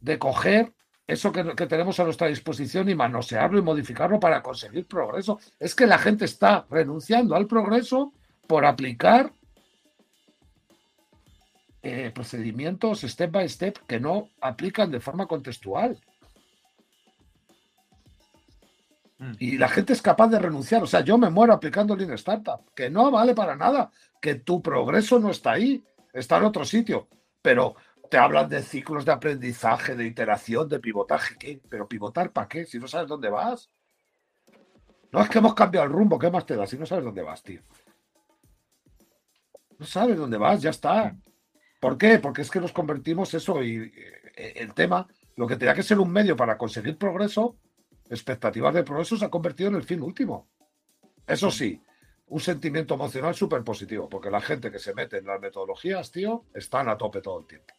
de coger eso que, tenemos a nuestra disposición y manosearlo y modificarlo para conseguir progreso. Es que la gente está renunciando al progreso por aplicar eh, procedimientos step by step que no aplican de forma contextual. Y la gente es capaz de renunciar. O sea, yo me muero aplicando Lean Startup, que no vale para nada, que tu progreso no está ahí, está en otro sitio. Pero te hablan de ciclos de aprendizaje, de iteración, de pivotaje. ¿Qué? ¿Pero pivotar para qué? Si no sabes dónde vas. No es que hemos cambiado el rumbo, ¿qué más te da si no sabes dónde vas, tío? No sabes dónde vas, ya está. ¿Por qué? Porque es que nos convertimos eso y eh, el tema, lo que tenía que ser un medio para conseguir progreso, expectativas de progreso, se ha convertido en el fin último. Eso sí, un sentimiento emocional súper positivo, porque la gente que se mete en las metodologías, tío, están a tope todo el tiempo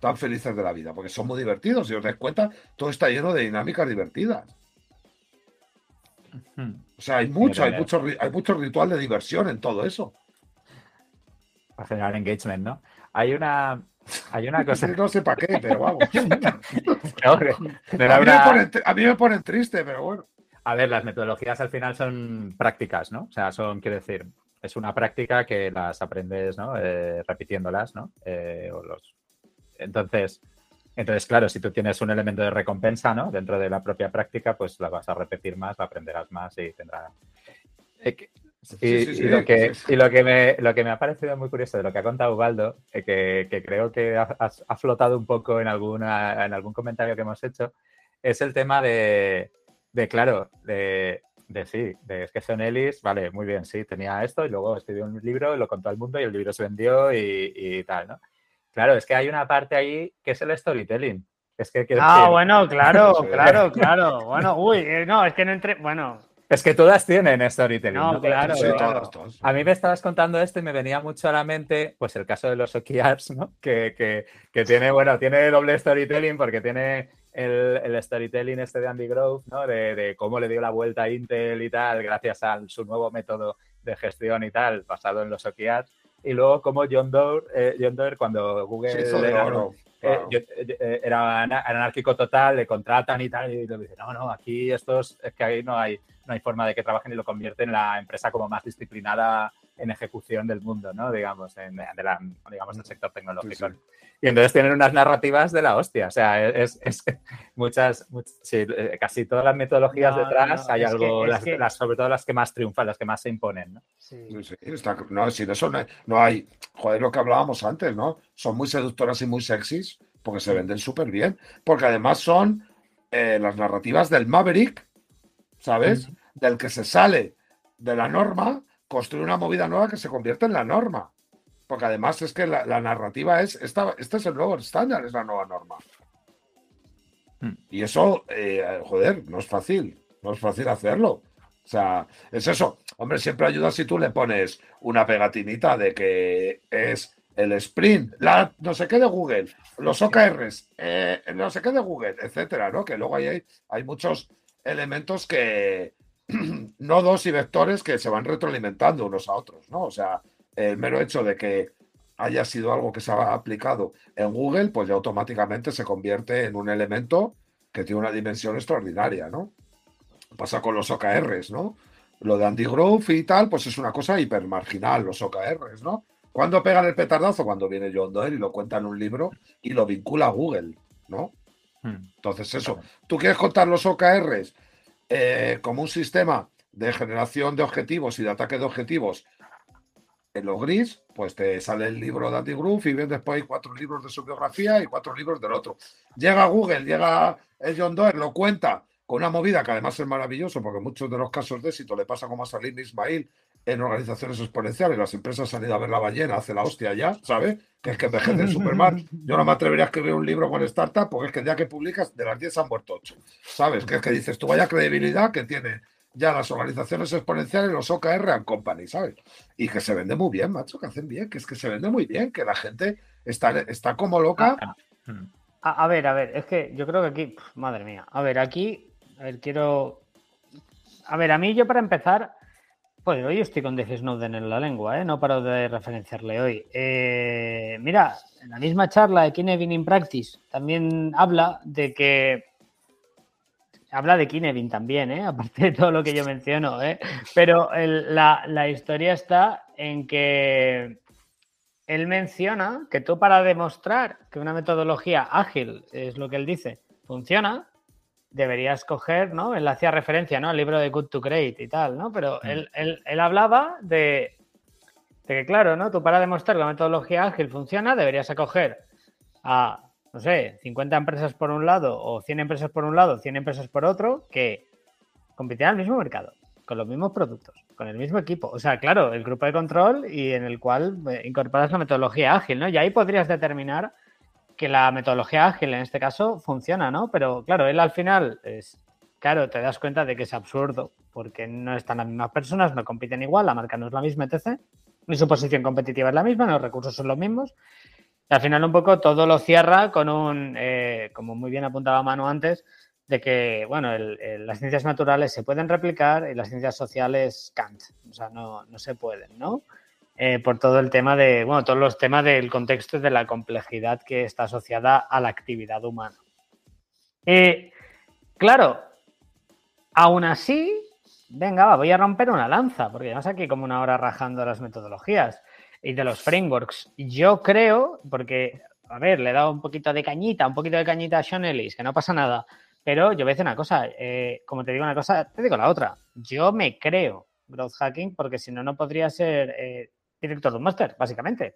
tan felices de la vida, porque son muy divertidos. Si os dais cuenta, todo está lleno de dinámicas divertidas. O sea, hay mucho, hay mucho, hay mucho ritual de diversión en todo eso. Para generar engagement, ¿no? Hay una, hay una cosa. no sé para qué, pero vamos. a, mí me ponen, triste, pero bueno. A ver, las metodologías al final son prácticas, ¿no? O sea, son, quiero decir, es una práctica que las aprendes, ¿no? Eh, repitiéndolas, ¿no? Eh, o los entonces, entonces, claro, si tú tienes un elemento de recompensa ¿no? dentro de la propia práctica, pues la vas a repetir más, la aprenderás más y tendrá... Y, lo que, lo, que me, lo que me ha parecido muy curioso de lo que ha contado Ubaldo, eh, que, creo que ha, flotado un poco en, alguna, en algún comentario que hemos hecho, es el tema de, claro, de, de sí, de es que Sean Ellis, vale, muy bien, sí, tenía esto y luego escribió un libro, lo contó al mundo y el libro se vendió y, y tal, ¿no? Claro, es que hay una parte ahí que es el storytelling. Es que, ah, bueno, claro, [laughs] claro, claro. Bueno, uy, eh, no, es que no entre. Bueno. Es que todas tienen storytelling. No, claro. A mí me estabas contando esto y me venía mucho a la mente, pues el caso de los OKRs, ¿no? Que, tiene, bueno, tiene doble storytelling porque tiene el, storytelling este de Andy Grove, ¿no? De, de, cómo le dio la vuelta a Intel y tal, gracias a su nuevo método de gestión y tal, basado en los OKRs y luego como John Doe, eh, John Doe cuando Google eh, eh, era, anárquico total, le contratan y tal, y le dicen, no, no, aquí estos, es que ahí no hay, no hay forma de que trabajen y lo convierten en la empresa como más disciplinada en ejecución del mundo, ¿no? Digamos, en, de la, digamos, del sector tecnológico. Y entonces tienen unas narrativas de la hostia. O sea, es, es muchas, eh, casi todas las metodologías detrás hay algo, las, sobre todo las que más triunfan, las que más se imponen, ¿no? Sí, sí no, sin eso no hay, joder, lo que hablábamos antes, ¿no? Son muy seductoras y muy sexys porque se venden súper bien, porque además son eh, las narrativas del Maverick, ¿sabes? Del que se sale de la norma, construye una movida nueva que se convierte en la norma. Porque además es que la, narrativa es, esta, este es el nuevo estándar, es la nueva norma. Hmm. Y eso, eh, joder, no es fácil, no es fácil hacerlo. O sea, es eso. Hombre, siempre ayuda si tú le pones una pegatinita de que es el sprint, la no sé qué de Google, los OKRs, eh, no sé qué de Google, etcétera, ¿no? Que luego hay, hay muchos elementos que, [clears throat] nodos y vectores que se van retroalimentando unos a otros, ¿no? O sea, el mero hecho de que haya sido algo que se ha aplicado en Google, pues ya automáticamente se convierte en un elemento que tiene una dimensión extraordinaria, ¿no? Pasa con los OKRs, ¿no? Lo de Andy Grove y tal, pues es una cosa hipermarginal, los OKRs, ¿no? ¿Cuándo pegan el petardazo? Cuando viene John Doerr y lo cuenta en un libro y lo vincula a Google, ¿no? Hmm. Entonces, eso. ¿Tú quieres contar los OKRs eh, como un sistema de generación de objetivos y de ataque de objetivos en lo gris, pues te sale el libro de Andy Groove y ves después cuatro libros de su biografía y cuatro libros del otro. Llega Google, llega el John Doerr, lo cuenta con una movida que además es maravilloso porque muchos de los casos de éxito le pasa como a Salim Ismail en organizaciones exponenciales. Las empresas han ido a ver la ballena, hace la hostia ya, ¿sabes? Que es que envejece Superman. Yo no me atrevería a escribir un libro con startup porque es que el día que publicas de las 10 han muerto 8. ¿Sabes? Que es que dices, tú vaya credibilidad que tiene ya las organizaciones exponenciales, los OKR and Company, ¿sabes? Y que se vende muy bien, macho, que hacen bien, que es que se vende muy bien, que la gente está, está como loca. Ah, ah. A, ver, a ver, es que yo creo que aquí, madre mía, a ver, aquí, a ver, quiero... A ver, a mí yo para empezar, hoy estoy con Dave Snowden en la lengua, ¿eh? no paro de referenciarle hoy. Eh, mira, en la misma charla de Kinevin in Practice también habla de que. Habla de Kinevin también, ¿eh? [laughs] aparte de todo lo que yo menciono. ¿eh? Pero la historia está en que él menciona que tú para demostrar que una metodología ágil, es lo que él dice, funciona, deberías coger, ¿no? Él hacía referencia, ¿no? Al libro de Good to Great y tal, ¿no? Pero mm. él, hablaba de, de, que, claro, ¿no? Tú para demostrar que la metodología ágil funciona, deberías acoger a, no sé, 50 empresas por un lado o 100 empresas por un lado, 100 empresas por otro, que compiten al mismo mercado, con los mismos productos, con el mismo equipo. O sea, claro, el grupo de control y en el cual eh, incorporas la metodología ágil, ¿no? Y ahí podrías determinar que la metodología ágil en este caso funciona, ¿no? Pero claro, él al final es, claro, te das cuenta de que es absurdo, porque no están las mismas personas, no compiten igual, la marca no es la misma, etc. Ni su posición competitiva es la misma, los recursos son los mismos. Al final un poco todo lo cierra con un, eh, como muy bien apuntaba Manu antes, de que, bueno, las ciencias naturales se pueden replicar y las ciencias sociales can't, o sea, no, no se pueden, ¿no? Eh, por todo el tema de, bueno, todos los temas del contexto y de la complejidad que está asociada a la actividad humana. Eh, claro, aún así, venga, voy a romper una lanza, porque ya aquí como una hora rajando las metodologías y de los frameworks. Yo creo, porque, a ver, le he dado un poquito de cañita, un poquito de cañita a Sean Ellis, que no pasa nada, pero yo voy a decir una cosa, eh, como te digo una cosa, te digo la otra. Yo me creo growth hacking porque si no, no podría ser director de un máster, básicamente.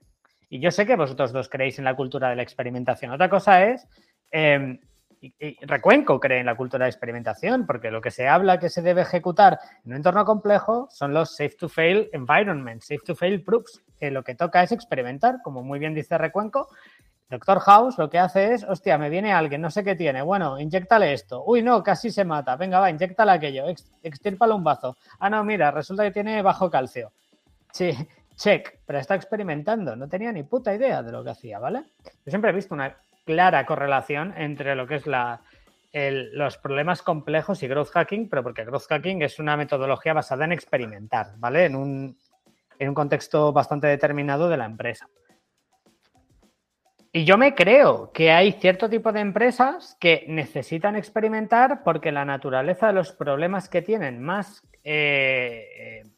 Y yo sé que vosotros dos creéis en la cultura de la experimentación. Otra cosa es, eh, Recuenco cree en la cultura de experimentación, porque lo que se habla que se debe ejecutar en un entorno complejo son los safe to fail environments, safe to fail proofs, que lo que toca es experimentar, como muy bien dice Recuenco. Doctor House lo que hace es, hostia, me viene alguien, no sé qué tiene, bueno, inyectale esto. Uy, no, casi se mata. Venga, va, inyectale aquello, extírpalo un bazo. Ah, no, mira, resulta que tiene bajo calcio. Sí, check, pero está experimentando, no tenía ni puta idea de lo que hacía, ¿vale? Yo siempre he visto una clara correlación entre lo que es los problemas complejos y growth hacking, pero porque growth hacking es una metodología basada en experimentar, ¿vale? En un, en un contexto bastante determinado de la empresa. Y yo me creo que hay cierto tipo de empresas que necesitan experimentar porque la naturaleza de los problemas que tienen más eh, eh,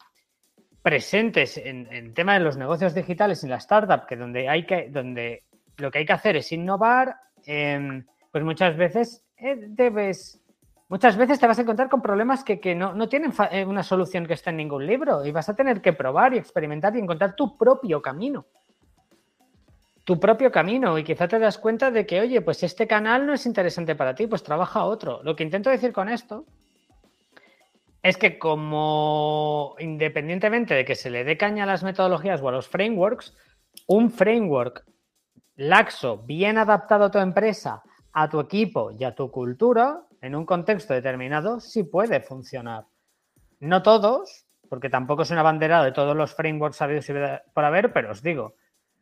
presentes en, el tema de los negocios digitales y la startup, que donde hay que, donde lo que hay que hacer es innovar, em, pues muchas veces eh, debes, muchas veces te vas a encontrar con problemas que, no, no, tienen eh, una solución que esté en ningún libro y vas a tener que probar y experimentar y encontrar tu propio camino. Tu propio camino y quizá te das cuenta de que, oye, pues este canal no es interesante para ti, pues trabaja otro. Lo que intento decir con esto es que como independientemente de que se le dé caña a las metodologías o a los frameworks, un framework laxo, bien adaptado a tu empresa, a tu equipo y a tu cultura, en un contexto determinado, sí puede funcionar. No todos, porque tampoco es una bandera de todos los frameworks sabidos por haber, pero os digo,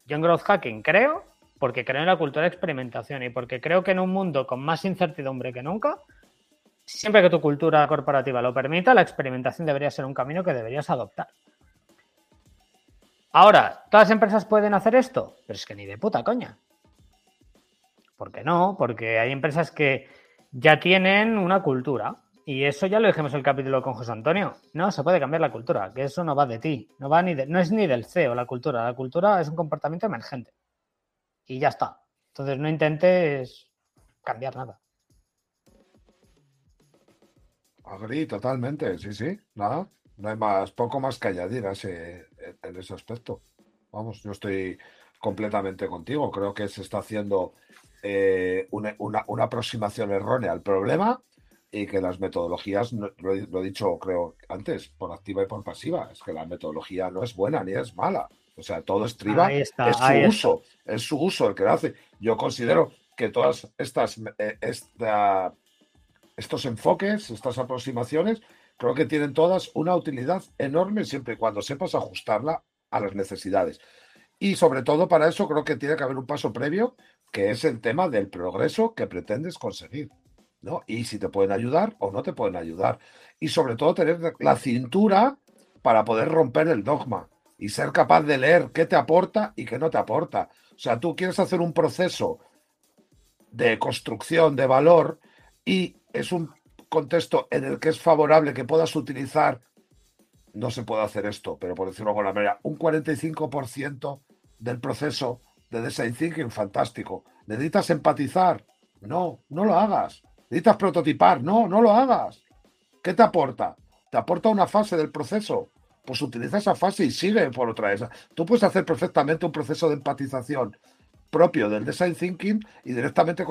yo en Growth Hacking creo, porque creo en la cultura de experimentación y porque creo que en un mundo con más incertidumbre que nunca, siempre que tu cultura corporativa lo permita, la experimentación debería ser un camino que deberías adoptar. Ahora, ¿todas las empresas pueden hacer esto? Pero es que ni de puta coña. ¿Por qué no? Porque hay empresas que ya tienen una cultura. Y eso ya lo dijimos en el capítulo con José Antonio. No se puede cambiar la cultura, que eso no va de ti, no va ni no es ni del CEO la cultura. La cultura es un comportamiento emergente. Y ya está. Entonces no intentes cambiar nada. Agri, totalmente, sí, sí, nada, no hay más, poco más que añadir en ese aspecto. Vamos, yo estoy completamente contigo, creo que se está haciendo eh, una, aproximación errónea al problema y que las metodologías, lo, he, dicho creo antes, por activa y por pasiva, es que la metodología no es buena ni es mala. O sea, todo estriba, es su uso, es su uso el que lo hace. Yo considero que todas estas, eh, esta, estos enfoques, estas aproximaciones, creo que tienen todas una utilidad enorme siempre y cuando sepas ajustarla a las necesidades. Y sobre todo para eso creo que tiene que haber un paso previo, que es el tema del progreso que pretendes conseguir. ¿no? Y si te pueden ayudar o no te pueden ayudar. Y sobre todo tener la cintura para poder romper el dogma y ser capaz de leer qué te aporta y qué no te aporta. O sea, tú quieres hacer un proceso de construcción de valor y es un contexto en el que es favorable que puedas utilizar, no se puede hacer esto, pero por decirlo de alguna manera, un 45% del proceso de design thinking, fantástico. ¿Necesitas empatizar? No, no lo hagas. ¿Necesitas prototipar? No, no lo hagas. ¿Qué te aporta? ¿Te aporta una fase del proceso? Pues utiliza esa fase y sigue por otra esa. Tú puedes hacer perfectamente un proceso de empatización propio del design thinking y directamente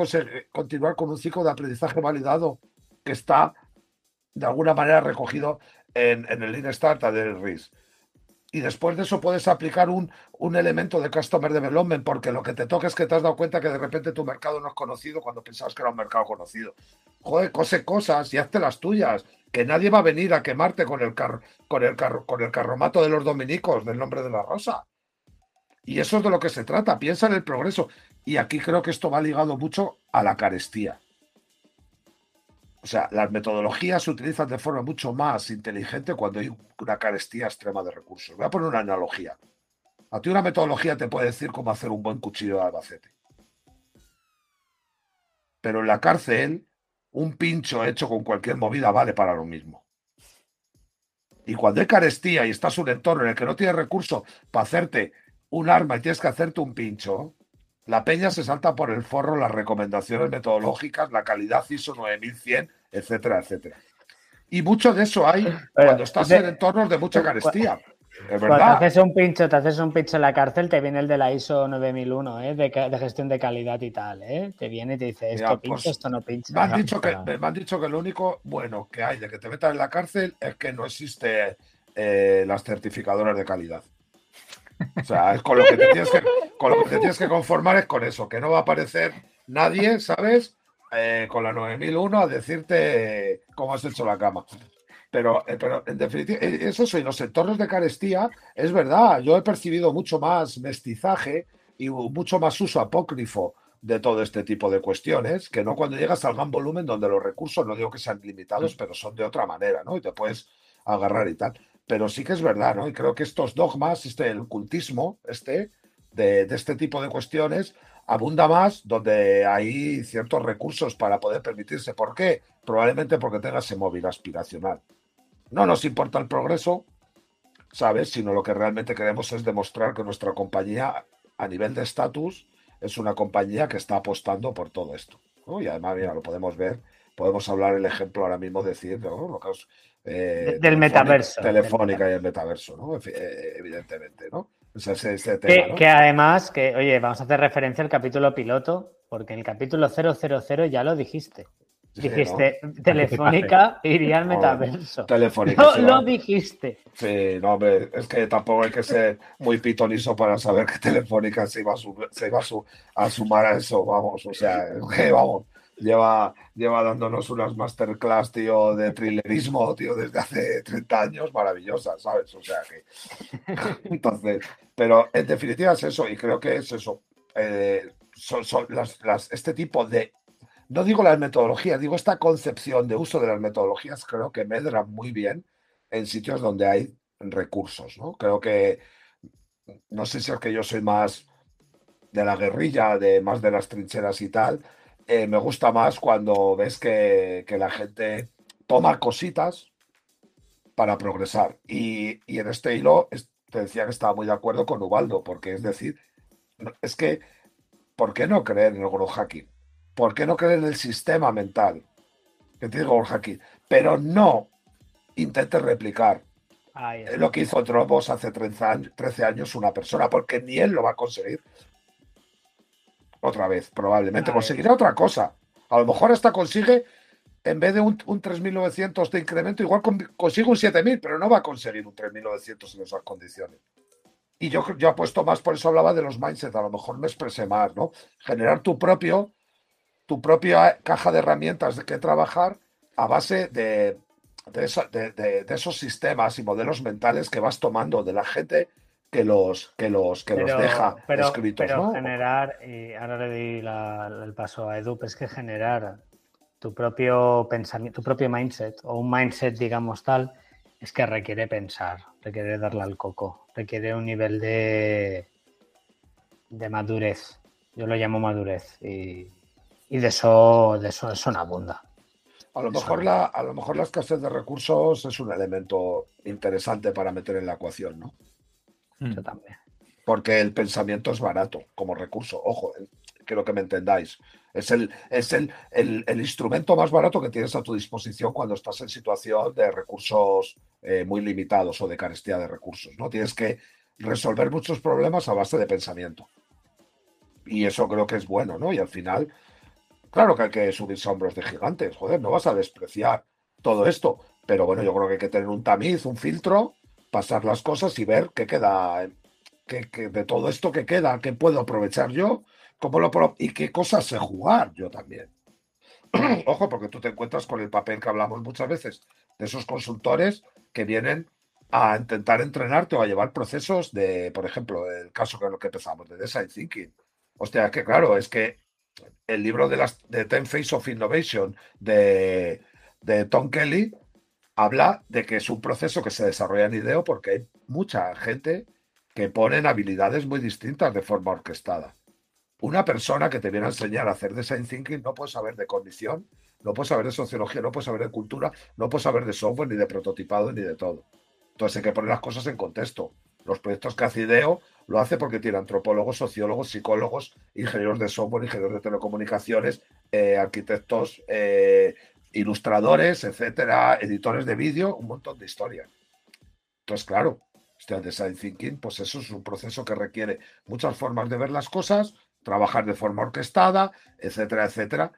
continuar con un ciclo de aprendizaje validado que está de alguna manera recogido en, el Lean Startup del RIS. Y después de eso puedes aplicar un, un, elemento de Customer Development, porque lo que te toca es que te has dado cuenta que de repente tu mercado no es conocido cuando pensabas que era un mercado conocido. Joder, cose cosas y hazte las tuyas, que nadie va a venir a quemarte con el, con el, con el carromato de los dominicos del nombre de la rosa. Y eso es de lo que se trata, piensa en el progreso. Y aquí creo que esto va ligado mucho a la carestía. O sea, las metodologías se utilizan de forma mucho más inteligente cuando hay una carestía extrema de recursos. Voy a poner una analogía. A ti una metodología te puede decir cómo hacer un buen cuchillo de albacete. Pero en la cárcel, un pincho hecho con cualquier movida vale para lo mismo. Y cuando hay carestía y estás en un entorno en el que no tienes recursos para hacerte un arma y tienes que hacerte un pincho, la peña se salta por el forro las recomendaciones metodológicas, la calidad ISO 9100, etcétera, etcétera. Y mucho de eso hay cuando estás en entornos de mucha carestía. Es verdad. Cuando te haces un pincho, te haces un pincho en la cárcel, te viene el de la ISO 9001, ¿eh? de, gestión de calidad y tal, ¿eh? Te viene y te dice, esto pincho, pues, esto no pincha. Me han, dicho que, me han dicho que lo único bueno que hay de que te metan en la cárcel es que no existe eh, las certificadoras de calidad. O sea, con lo que te tienes que, conformar es con eso, que no va a aparecer nadie, ¿sabes? Eh, con la 9001 a decirte cómo has hecho la cama. Pero, eh, pero en definitiva, eh, eso en los entornos de carestía, es verdad, yo he percibido mucho más mestizaje y mucho más uso apócrifo de todo este tipo de cuestiones, que no cuando llegas al gran volumen donde los recursos, no digo que sean limitados, pero son de otra manera, ¿no? Y te puedes agarrar y tal pero sí que es verdad, ¿no? Y creo que estos dogmas, este, el cultismo, este, de, este tipo de cuestiones, abunda más donde hay ciertos recursos para poder permitirse. ¿Por qué? Probablemente porque tenga ese móvil aspiracional. No nos importa el progreso, ¿sabes? Sino lo que realmente queremos es demostrar que nuestra compañía, a nivel de estatus, es una compañía que está apostando por todo esto. Y además, mira, lo podemos ver, podemos hablar el ejemplo ahora mismo, decir, ¿no? lo que os, eh, del metaverso. Telefónica y el metaverso, ¿no? Evidentemente, ¿no? que, además, que, oye, vamos a hacer referencia al capítulo piloto, porque en el capítulo 000 ya lo dijiste. dijiste, [laughs] Telefónica iría al [laughs] metaverso. Telefónica. No, lo dijiste. Sí, no, hombre, es que tampoco hay que ser muy pitonizo para saber que Telefónica se iba a, se iba a, sumar a eso, vamos, o sea, [laughs] que vamos, lleva, lleva dándonos unas masterclass, tío, de thrillerismo, tío, desde hace 30 años, maravillosas, ¿sabes? O sea que. [laughs] Entonces, pero en definitiva es eso, y creo que es eso. Eh, son, son las, este tipo de. No digo las metodologías, digo esta concepción de uso de las metodologías, creo que medra muy bien en sitios donde hay recursos, ¿no? Creo que. No sé si es que yo soy más de la guerrilla, de más de las trincheras y tal, eh, me gusta más cuando ves que, la gente toma cositas para progresar. Y, en este hilo te decía que estaba muy de acuerdo con Ubaldo, porque es decir, es que, ¿por qué no creer en el growth hacking? ¿Por qué no creer en el sistema mental que tiene el growth hacking? Pero no intentes replicar lo que hizo Dropbox hace 13 años una persona, porque ni él lo va a conseguir, otra vez, probablemente. Conseguirá otra cosa. A lo mejor hasta consigue, en vez de un, 3.900 de incremento, igual consigue un 7.000, pero no va a conseguir un 3.900 en esas condiciones. Y yo, yo apuesto más, por eso hablaba de los mindset, a lo mejor me expresé más, ¿no? Generar tu propio, tu propia caja de herramientas de que trabajar a base de, de esos sistemas y modelos mentales que vas tomando de la gente que los, que los, que los deja escritos. Pero generar, y ahora le di el paso a Edu, es que generar tu propio pensamiento, tu propio mindset, o un mindset, digamos tal, es que requiere pensar, requiere darle al coco, requiere un nivel de, de madurez. Yo lo llamo madurez. Y, de eso, de eso, eso no abunda. A lo, mejor la, a lo mejor la escasez de recursos es un elemento interesante para meter en la ecuación, ¿no? Mm. Yo también. Porque el pensamiento es barato como recurso. Ojo, quiero que me entendáis. Es, el, es el, el, instrumento más barato que tienes a tu disposición cuando estás en situación de recursos eh, muy limitados o de carestía de recursos. ¿no? Tienes que resolver muchos problemas a base de pensamiento. Y eso creo que es bueno, ¿no? Y al final, claro que hay que subirse a hombros de gigantes. Joder, no vas a despreciar todo esto. Pero bueno, yo creo que hay que tener un tamiz, un filtro pasar las cosas y ver qué queda, qué, de todo esto que queda, qué puedo aprovechar yo, cómo lo y qué cosas sé jugar yo también. [clears throat] Ojo, porque tú te encuentras con el papel que hablamos muchas veces de esos consultores que vienen a intentar entrenarte o a llevar procesos de, por ejemplo, el caso con el que empezamos, de Design Thinking. Hostia, es que claro, es que el libro de, las, de Ten Face of Innovation de, de Tom Kelly habla de que es un proceso que se desarrolla en IDEO porque hay mucha gente que pone habilidades muy distintas de forma orquestada. Una persona que te viene a enseñar a hacer design thinking no puede saber de condición, no puede saber de sociología, no puede saber de cultura, no puede saber de software, ni de prototipado, ni de todo. Entonces hay que poner las cosas en contexto. Los proyectos que hace IDEO lo hace porque tiene antropólogos, sociólogos, psicólogos, ingenieros de software, ingenieros de telecomunicaciones, eh, arquitectos, eh, ilustradores, etcétera, editores de vídeo, un montón de historias. Entonces, claro, este design thinking, pues eso es un proceso que requiere muchas formas de ver las cosas, trabajar de forma orquestada, etcétera, etcétera,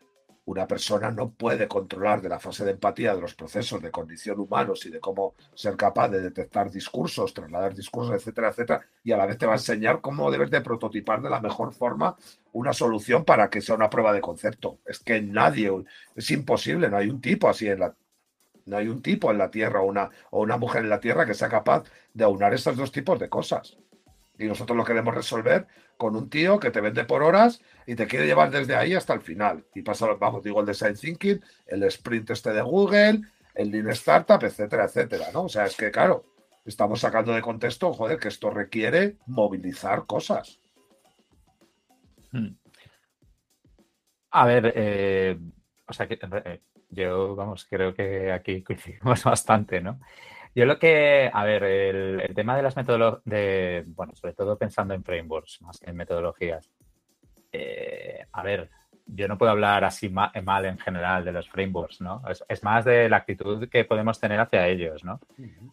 una persona no puede controlar de la fase de empatía de los procesos de condición humanos y de cómo ser capaz de detectar discursos, trasladar discursos, etcétera, etcétera, y a la vez te va a enseñar cómo debes de prototipar de la mejor forma una solución para que sea una prueba de concepto. Es que nadie, es imposible, no hay un tipo así en la, no hay un tipo en la Tierra o una, o una mujer en la Tierra que sea capaz de aunar estos dos tipos de cosas. Y nosotros lo queremos resolver con un tío que te vende por horas y te quiere llevar desde ahí hasta el final. Y pasa, vamos, digo, el design thinking, el sprint este de Google, el lean startup, etcétera, etcétera, ¿no? O sea, es que, claro, estamos sacando de contexto, joder, que esto requiere movilizar cosas. Hmm. A ver, eh, o sea, que eh, yo, vamos, creo que aquí coincidimos [laughs] bastante, ¿no? Yo lo que, a ver, el, tema de las metodologías, bueno, sobre todo pensando en frameworks más que en metodologías. Eh, a ver, yo no puedo hablar así mal, en general de los frameworks, ¿no? Es, más de la actitud que podemos tener hacia ellos, ¿no?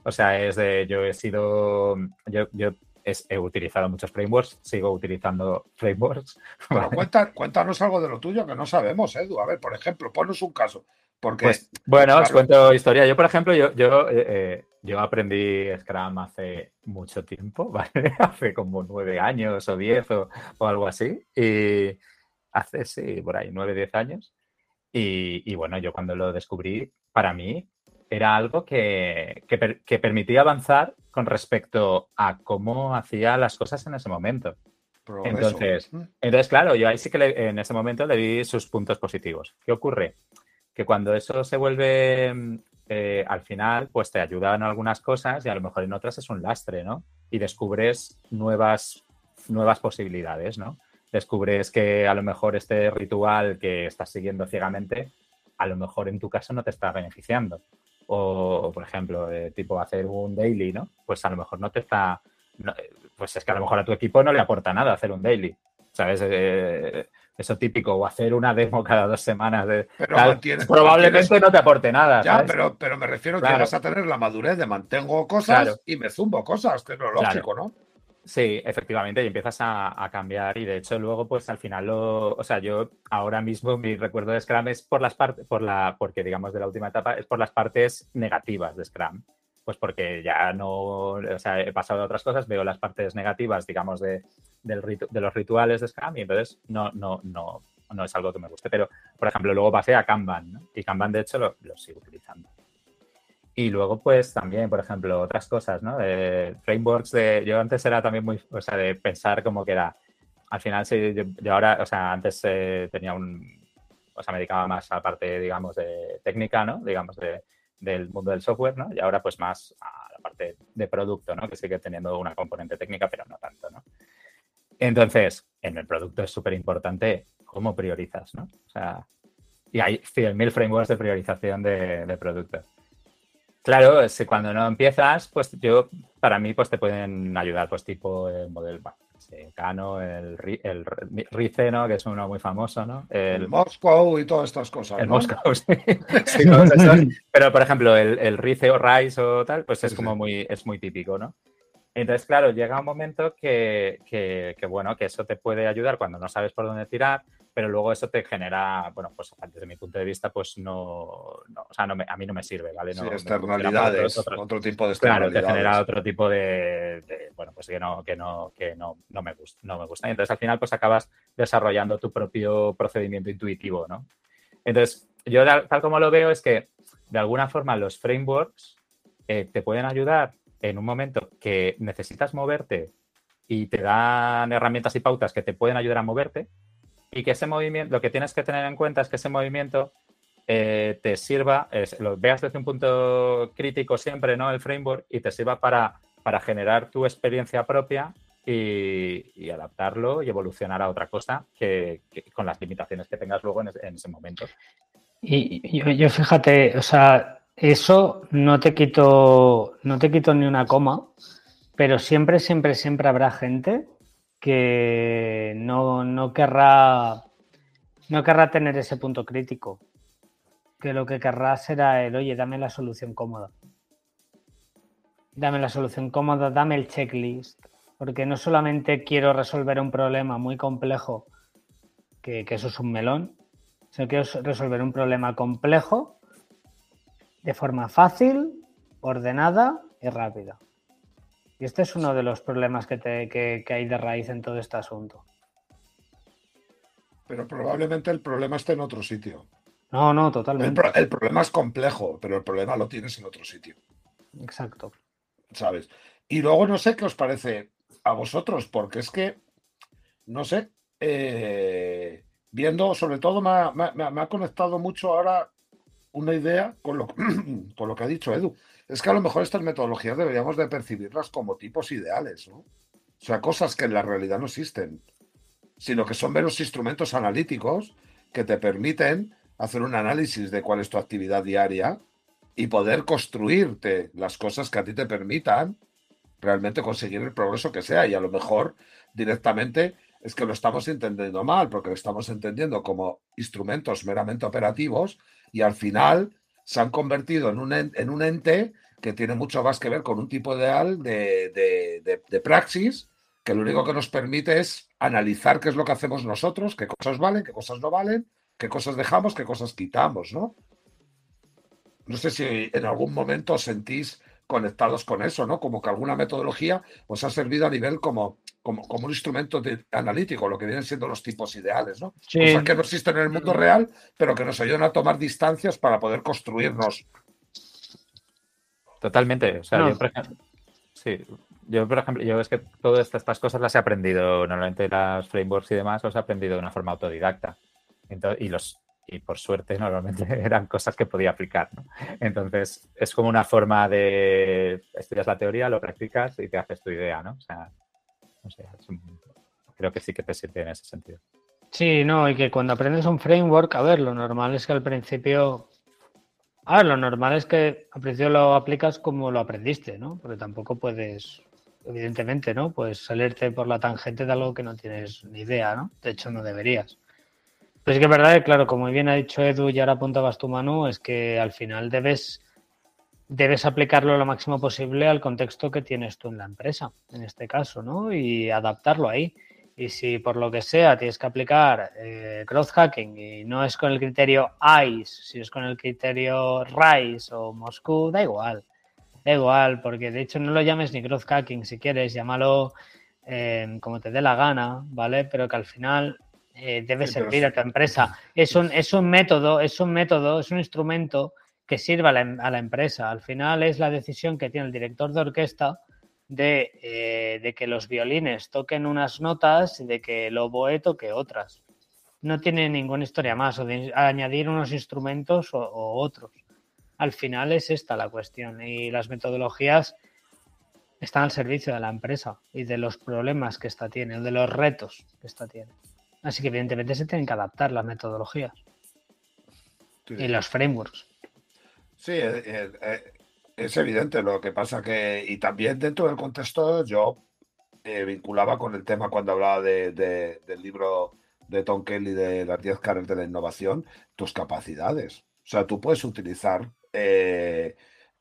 O sea, es de, yo he sido, yo, yo he utilizado muchos frameworks, sigo utilizando frameworks. [laughs] cuéntanos algo de lo tuyo que no sabemos, Edu. A ver, por ejemplo, ponnos un caso. Porque, pues, bueno, os cuento historia. Yo, por ejemplo, yo, yo, eh, eh, yo aprendí Scrum hace mucho tiempo, [laughs] ¿vale? hace como nueve años o diez o, algo así. Y hace, sí, por ahí, nueve, diez años. Y, bueno, yo cuando lo descubrí, para mí era algo que, que, permitía avanzar con respecto a cómo hacía las cosas en ese momento. Entonces, mm. entonces, claro, yo ahí sí que en ese momento le di sus puntos positivos. ¿Qué ocurre? Que cuando eso se vuelve eh, al final, pues te ayudan en algunas cosas y a lo mejor en otras es un lastre, ¿no? Y descubres nuevas, nuevas posibilidades, ¿no? Descubres que a lo mejor este ritual que estás siguiendo ciegamente, a lo mejor en tu caso no te está beneficiando. O, por ejemplo, tipo hacer un daily, ¿no? Pues a lo mejor no te está pues es que a lo mejor a tu equipo no le aporta nada hacer un daily. ¿Sabes? Eh, eso típico, o hacer una demo cada dos semanas. De, probablemente no te aporte nada. Ya, pero, pero me refiero a que vas a tener la madurez de mantengo cosas y me zumbo cosas, que es lo lógico, ¿no? Sí, efectivamente, y empiezas a, cambiar y de hecho luego pues al final lo, o sea, yo ahora mismo mi recuerdo de Scrum es por las partes, por la, porque digamos de la última etapa es por las partes negativas de Scrum pues porque ya no, o sea, he pasado a otras cosas, veo las partes negativas, digamos, de, de los rituales de Scrum y entonces no, no, no, no es algo que me guste. Pero, por ejemplo, luego pasé a Kanban, ¿no? Y Kanban, de hecho, lo, sigo utilizando. Y luego, pues también, por ejemplo, otras cosas, ¿no? De frameworks de. Yo antes era también muy. O sea, de pensar como que era. Al final, sí, yo, ahora, o sea, antes eh, tenía un. O sea, me dedicaba más a parte, digamos, de técnica, ¿no? Digamos, de, del mundo del software, ¿no? Y ahora pues más a la parte de producto, ¿no? Que sigue teniendo una componente técnica, pero no tanto, ¿no? Entonces, en el producto es súper importante cómo priorizas, ¿no? O sea, y hay 100.000 frameworks de priorización de, producto. Claro, cuando no empiezas, pues yo, para mí, pues te pueden ayudar, pues tipo el modelo, Cano, el, el Rice, ¿no? Que es uno muy famoso, ¿no? El, Moscow y todas estas cosas. El Moscow, [laughs] sí. [laughs] Pero, por ejemplo, el, el Rice o Rice o tal, pues es como muy, es muy típico, ¿no? Entonces, claro, llega un momento que, que, bueno, que eso te puede ayudar cuando no sabes por dónde tirar, pero luego eso te genera, bueno, pues desde mi punto de vista, pues no, o sea, no a mí no me sirve, ¿vale? No, externalidades, otro, tipo de externalidades. Claro, te genera otro tipo de, bueno, pues que no, que no, que no, no me gusta, no me gusta. Y entonces al final pues acabas desarrollando tu propio procedimiento intuitivo, ¿no? Entonces, yo tal como lo veo es que de alguna forma los frameworks eh, te pueden ayudar en un momento que necesitas moverte y te dan herramientas y pautas que te pueden ayudar a moverte, y que ese movimiento, lo que tienes que tener en cuenta es que ese movimiento eh, te sirva, lo veas desde un punto crítico siempre, ¿no? El framework y te sirva para, para generar tu experiencia propia y, adaptarlo y evolucionar a otra cosa que, con las limitaciones que tengas luego en, ese momento. Y yo, yo, fíjate, o sea, eso no te quito, no te quito ni una coma, pero siempre, siempre, siempre habrá gente que no, no, querrá, no querrá tener ese punto crítico. Que lo que querrá será el, oye, dame la solución cómoda. Dame la solución cómoda, dame el checklist. Porque no solamente quiero resolver un problema muy complejo, que, eso es un melón, sino quiero resolver un problema complejo de forma fácil, ordenada y rápida. Y este es uno de los problemas que, te, hay de raíz en todo este asunto. Pero probablemente el problema esté en otro sitio. No, no, totalmente. El, problema es complejo, pero el problema lo tienes en otro sitio. Exacto. ¿Sabes? Y luego no sé qué os parece a vosotros, porque es que, no sé, eh, viendo, sobre todo me ha, conectado mucho ahora una idea con lo, [clears throat] con lo que ha dicho Edu. Es que a lo mejor estas metodologías deberíamos de percibirlas como tipos ideales, ¿no? O sea, cosas que en la realidad no existen, sino que son meros instrumentos analíticos que te permiten hacer un análisis de cuál es tu actividad diaria y poder construirte las cosas que a ti te permitan realmente conseguir el progreso que sea. Y a lo mejor directamente es que lo estamos entendiendo mal, porque lo estamos entendiendo como instrumentos meramente operativos y al final se han convertido en un, en un ente que tiene mucho más que ver con un tipo ideal de, de, de, praxis que lo único que nos permite es analizar qué es lo que hacemos nosotros, qué cosas valen, qué cosas no valen, qué cosas dejamos, qué cosas quitamos, ¿no? No sé si en algún momento sentís conectados con eso, ¿no? Como que alguna metodología os ha servido a nivel como, como, como un instrumento analítico, lo que vienen siendo los tipos ideales, ¿no? Cosas que no existen en el mundo real, pero que nos ayudan a tomar distancias para poder construirnos. Totalmente. O sea, yo, por ejemplo, sí, yo, por ejemplo, yo es que todas estas cosas las he aprendido, normalmente las frameworks y demás, los he aprendido de una forma autodidacta. y los y por suerte normalmente [laughs] eran cosas que podía aplicar. Entonces, es como una forma de estudias la teoría, lo practicas y te haces tu idea, ¿no? O sea, no creo que sí que te sirve en ese sentido. Sí, no, y que cuando aprendes un framework, a ver, lo normal es que al principio, a ver, lo normal es que al principio lo aplicas como lo aprendiste, ¿no? Porque tampoco puedes, evidentemente, ¿no? Pues salirte por la tangente de algo que no tienes ni idea, ¿no? De hecho, no deberías. Pues es que es verdad claro, como bien ha dicho Edu y ahora apuntabas tu mano, es que al final debes, debes aplicarlo lo máximo posible al contexto que tienes tú en la empresa, en este caso, ¿no? Y adaptarlo ahí. Y si por lo que sea tienes que aplicar eh, growth hacking y no es con el criterio ICE, si es con el criterio RISE o Moscú, da igual. Da igual, porque de hecho no lo llames ni growth hacking si quieres, llámalo eh, como te dé la gana, ¿vale? Pero que al final eh, debe servir a tu empresa. Es un, es un método, es un método, es un instrumento que sirva a la, a la empresa. Al final es la decisión que tiene el director de orquesta de, eh, de, que los violines toquen unas notas y de que el oboe toque otras. No tiene ninguna historia más, o de añadir unos instrumentos o, o otros. Al final es esta la cuestión y las metodologías están al servicio de la empresa y de los problemas que ésta tiene, de los retos que ésta tiene. Así que evidentemente se tienen que adaptar las metodologías y los frameworks. Sí, eh, eh, eh, es evidente lo que pasa que, y también dentro del contexto yo vinculaba con el tema cuando hablaba de, del libro de Tom Kelly de las 10 caras de la innovación, tus capacidades. O sea, tú puedes utilizar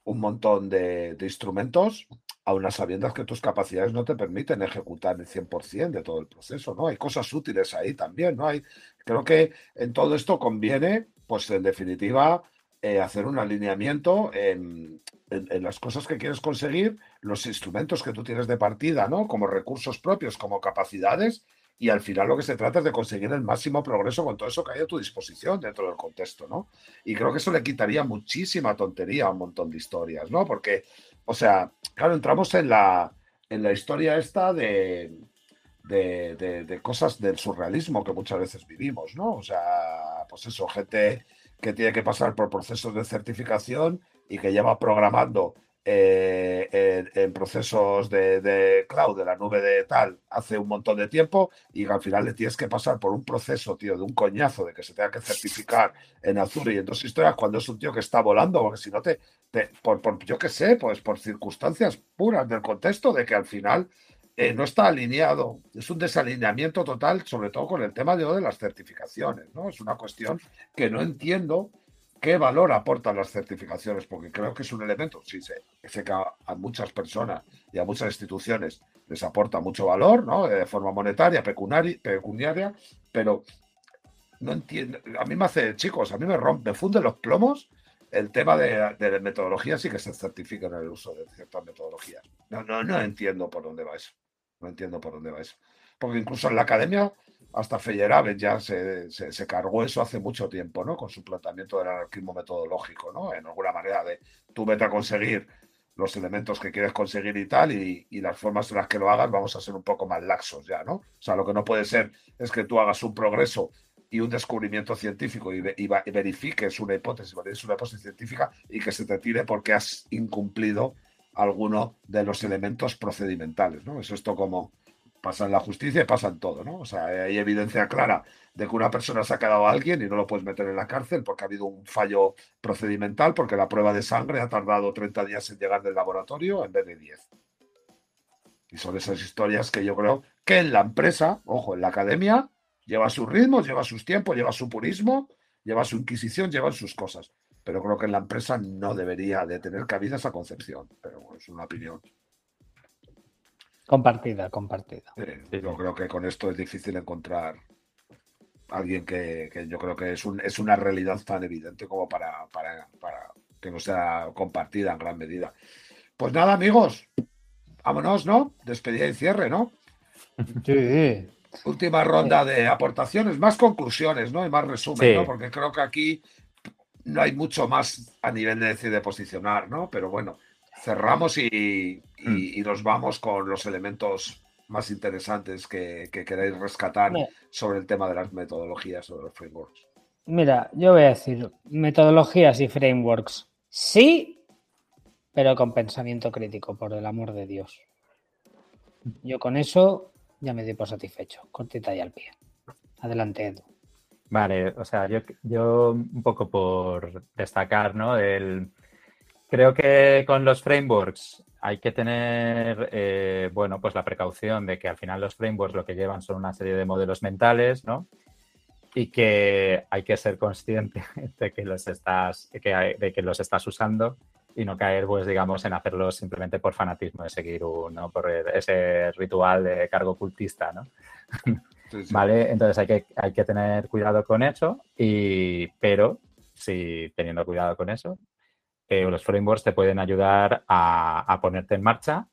un montón de, de instrumentos a unas sabiendas que tus capacidades no te permiten ejecutar el 100% de todo el proceso, ¿no? Hay cosas útiles ahí también, ¿no? Hay, creo que en todo esto conviene, pues en definitiva, eh, hacer un alineamiento en, en, las cosas que quieres conseguir, los instrumentos que tú tienes de partida, ¿no? Como recursos propios, como capacidades, y al final lo que se trata es de conseguir el máximo progreso con todo eso que hay a tu disposición dentro del contexto, ¿no? Y creo que eso le quitaría muchísima tontería a un montón de historias, ¿no? Porque o sea, claro, entramos en la, en la historia esta de, de, cosas del surrealismo que muchas veces vivimos, ¿no? O sea, pues eso, gente que tiene que pasar por procesos de certificación y que lleva programando eh, en, procesos de, cloud, de la nube de tal, hace un montón de tiempo y al final le tienes que pasar por un proceso, tío, de un coñazo de que se tenga que certificar en Azure y en dos historias cuando es un tío que está volando, porque si no te, por, por, yo qué sé, pues por circunstancias puras del contexto de que al final eh, no está alineado, es un desalineamiento total, sobre todo con el tema de, de las certificaciones, ¿no? Es una cuestión que no entiendo ¿Qué valor aportan las certificaciones? Porque creo que es un elemento, sí, sé, que a, muchas personas y a muchas instituciones les aporta mucho valor, ¿no? De forma monetaria, pecuniaria, pero no entiendo. A mí me hace, chicos, a mí me rompe, me funde los plomos el tema de, de metodologías y que se certifiquen el uso de ciertas metodologías. No, no, no entiendo por dónde va eso. No entiendo por dónde va eso. Porque incluso en la academia hasta Feyerabend ya se, se, cargó eso hace mucho tiempo, ¿no? Con su planteamiento del anarquismo metodológico, ¿no? En alguna manera de tú vete a conseguir los elementos que quieres conseguir y tal, y, las formas en las que lo hagas vamos a ser un poco más laxos ya, ¿no? O sea, lo que no puede ser es que tú hagas un progreso y un descubrimiento científico y, verifiques una hipótesis, una hipótesis científica y que se te tire porque has incumplido alguno de los elementos procedimentales, ¿no? Es esto como, pasa en la justicia y pasa todo, ¿no? O sea, hay evidencia clara de que una persona se ha quedado a alguien y no lo puedes meter en la cárcel porque ha habido un fallo procedimental, porque la prueba de sangre ha tardado 30 días en llegar del laboratorio en vez de 10. Y son esas historias que yo creo que en la empresa, ojo, en la academia, lleva sus ritmos, lleva sus tiempos, lleva su purismo, lleva su inquisición, lleva sus cosas. Pero creo que en la empresa no debería de tener cabida esa concepción. Pero bueno, es una opinión. Compartida, compartida. yo creo que con esto es difícil encontrar alguien que, yo creo que es, un, es una realidad tan evidente como para, para, que no sea compartida en gran medida. Pues nada, amigos, vámonos, ¿no? Despedida y cierre, ¿no? Sí. Última ronda de aportaciones, más conclusiones, ¿no? Y más resumen, ¿no? Porque creo que aquí no hay mucho más a nivel de decir de posicionar, ¿no? Pero bueno, cerramos y, y, nos vamos con los elementos más interesantes que, queráis rescatar sobre el tema de las metodologías, sobre los frameworks. Mira, yo voy a decir metodologías y frameworks. Sí, pero con pensamiento crítico, por el amor de Dios. Yo con eso ya me di por satisfecho. Cortita y al pie. Adelante, Edu. Vale, o sea, yo, yo un poco por destacar, ¿no? El, creo que con los frameworks hay que tener, eh, bueno, pues la precaución de que al final los frameworks lo que llevan son una serie de modelos mentales, ¿no? Y que hay que ser consciente [laughs] de que los estás, de que los estás usando y no caer, pues, digamos, en hacerlo simplemente por fanatismo de seguir un, ¿no? por ese ritual de cargo cultista, ¿no? Vale, entonces hay que, hay que tener cuidado con eso, y, pero si teniendo cuidado con eso, eh, los frameworks te pueden ayudar a, ponerte en marcha,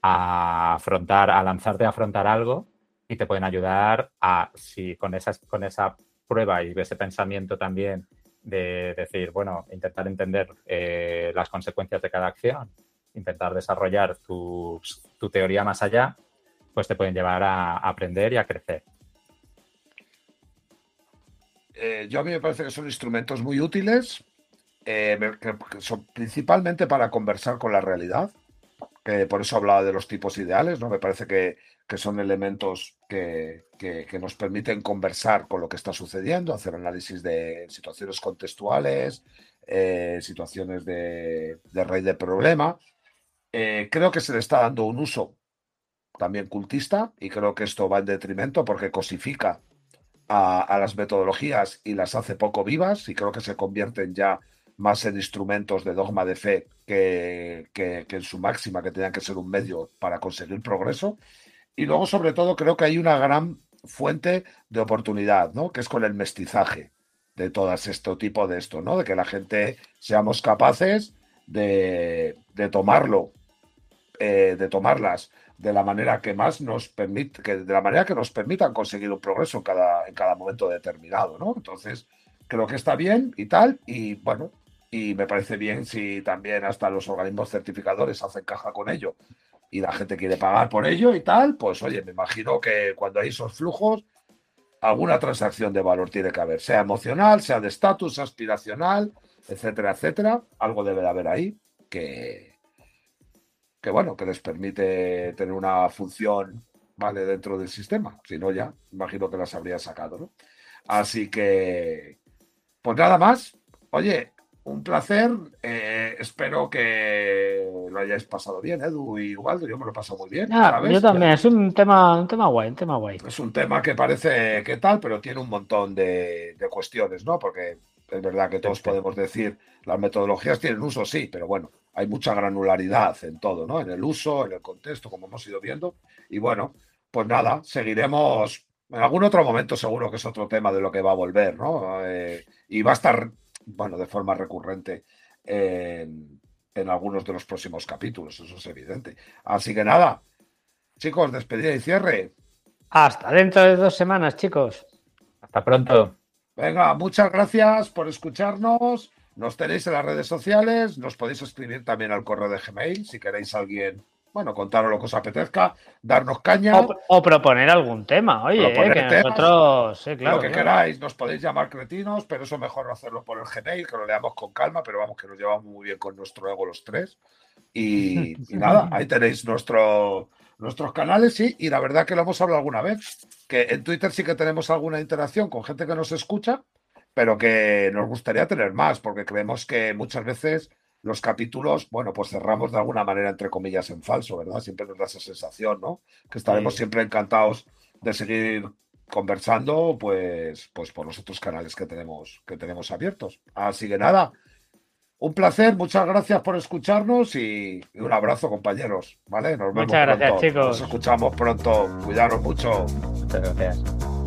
a afrontar, a lanzarte a afrontar algo y te pueden ayudar a, si con, esas, con esa prueba y ese pensamiento también de decir, bueno, intentar entender eh, las consecuencias de cada acción, intentar desarrollar tu, teoría más allá, pues te pueden llevar a, aprender y a crecer. Eh, yo a mí me parece que son instrumentos muy útiles, eh, principalmente para conversar con la realidad, que por eso hablaba de los tipos ideales, ¿no? Me parece que, son elementos que, nos permiten conversar con lo que está sucediendo, hacer análisis de situaciones contextuales, eh, situaciones de, de, rey de problema. Eh, creo que se le está dando un uso también cultista y creo que esto va en detrimento porque cosifica a, las metodologías y las hace poco vivas y creo que se convierten ya más en instrumentos de dogma de fe que, en su máxima, que tenían que ser un medio para conseguir progreso. Y luego, sobre todo, creo que hay una gran fuente de oportunidad, ¿no? Que es con el mestizaje de todo este tipo de esto, ¿no? De que la gente seamos capaces de, tomarlo, eh, de tomarlas de la manera que más nos permite, que de la manera que nos permitan conseguir un progreso en cada, en cada momento determinado, ¿no? Entonces, creo que está bien y tal, y bueno, y me parece bien si también hasta los organismos certificadores hacen caja con ello y la gente quiere pagar por ello y tal, pues oye, me imagino que cuando hay esos flujos, alguna transacción de valor tiene que haber, sea emocional, sea de estatus, aspiracional, etcétera, etcétera. Algo debe de haber ahí que, que, bueno, que les permite tener una función, ¿vale? Dentro del sistema. Si no, ya, imagino que las habría sacado, ¿no? Así que, pues nada más. Oye, un placer. Eh, espero que lo hayáis pasado bien, Edu y Waldo. Yo me lo he pasado muy bien. Ah, yo también. Es un tema, un tema guay, un tema guay. Es un tema que parece que tal, pero tiene un montón de, cuestiones, ¿no? Porque es verdad que todos podemos decir, las metodologías tienen uso, sí, pero bueno, hay mucha granularidad en todo, ¿no? En el uso, en el contexto, como hemos ido viendo. Y bueno, pues nada, seguiremos. En algún otro momento seguro que es otro tema de lo que va a volver, ¿no? Eh, y va a estar bueno, de forma recurrente en, algunos de los próximos capítulos, eso es evidente. Así que nada, chicos, despedida y cierre. Hasta dentro de dos semanas, chicos. Hasta pronto. Venga, muchas gracias por escucharnos. Nos tenéis en las redes sociales, nos podéis escribir también al correo de Gmail si queréis alguien bueno, contaros lo que os apetezca, darnos caña. O, proponer algún tema, oye, que nosotros, sí, claro. Lo que queráis, nos podéis llamar cretinos, pero eso mejor hacerlo por el Gmail, que lo leamos con calma, pero vamos, que nos llevamos muy bien con nuestro ego los tres. Y, [laughs] nada, ahí tenéis nuestro, nuestros canales, sí, y la verdad que lo hemos hablado alguna vez, que en Twitter sí que tenemos alguna interacción con gente que nos escucha, pero que nos gustaría tener más, porque creemos que muchas veces los capítulos, bueno, pues cerramos de alguna manera, entre comillas, en falso, ¿verdad? Siempre nos da esa sensación, ¿no? Que estaremos siempre encantados de seguir conversando, pues, pues por los otros canales que tenemos, que tenemos abiertos. Así que nada, un placer, muchas gracias por escucharnos y, un abrazo, compañeros, ¿vale? Nos vemos Muchas gracias, chicos. Nos escuchamos pronto. Cuidaros mucho. Muchas gracias.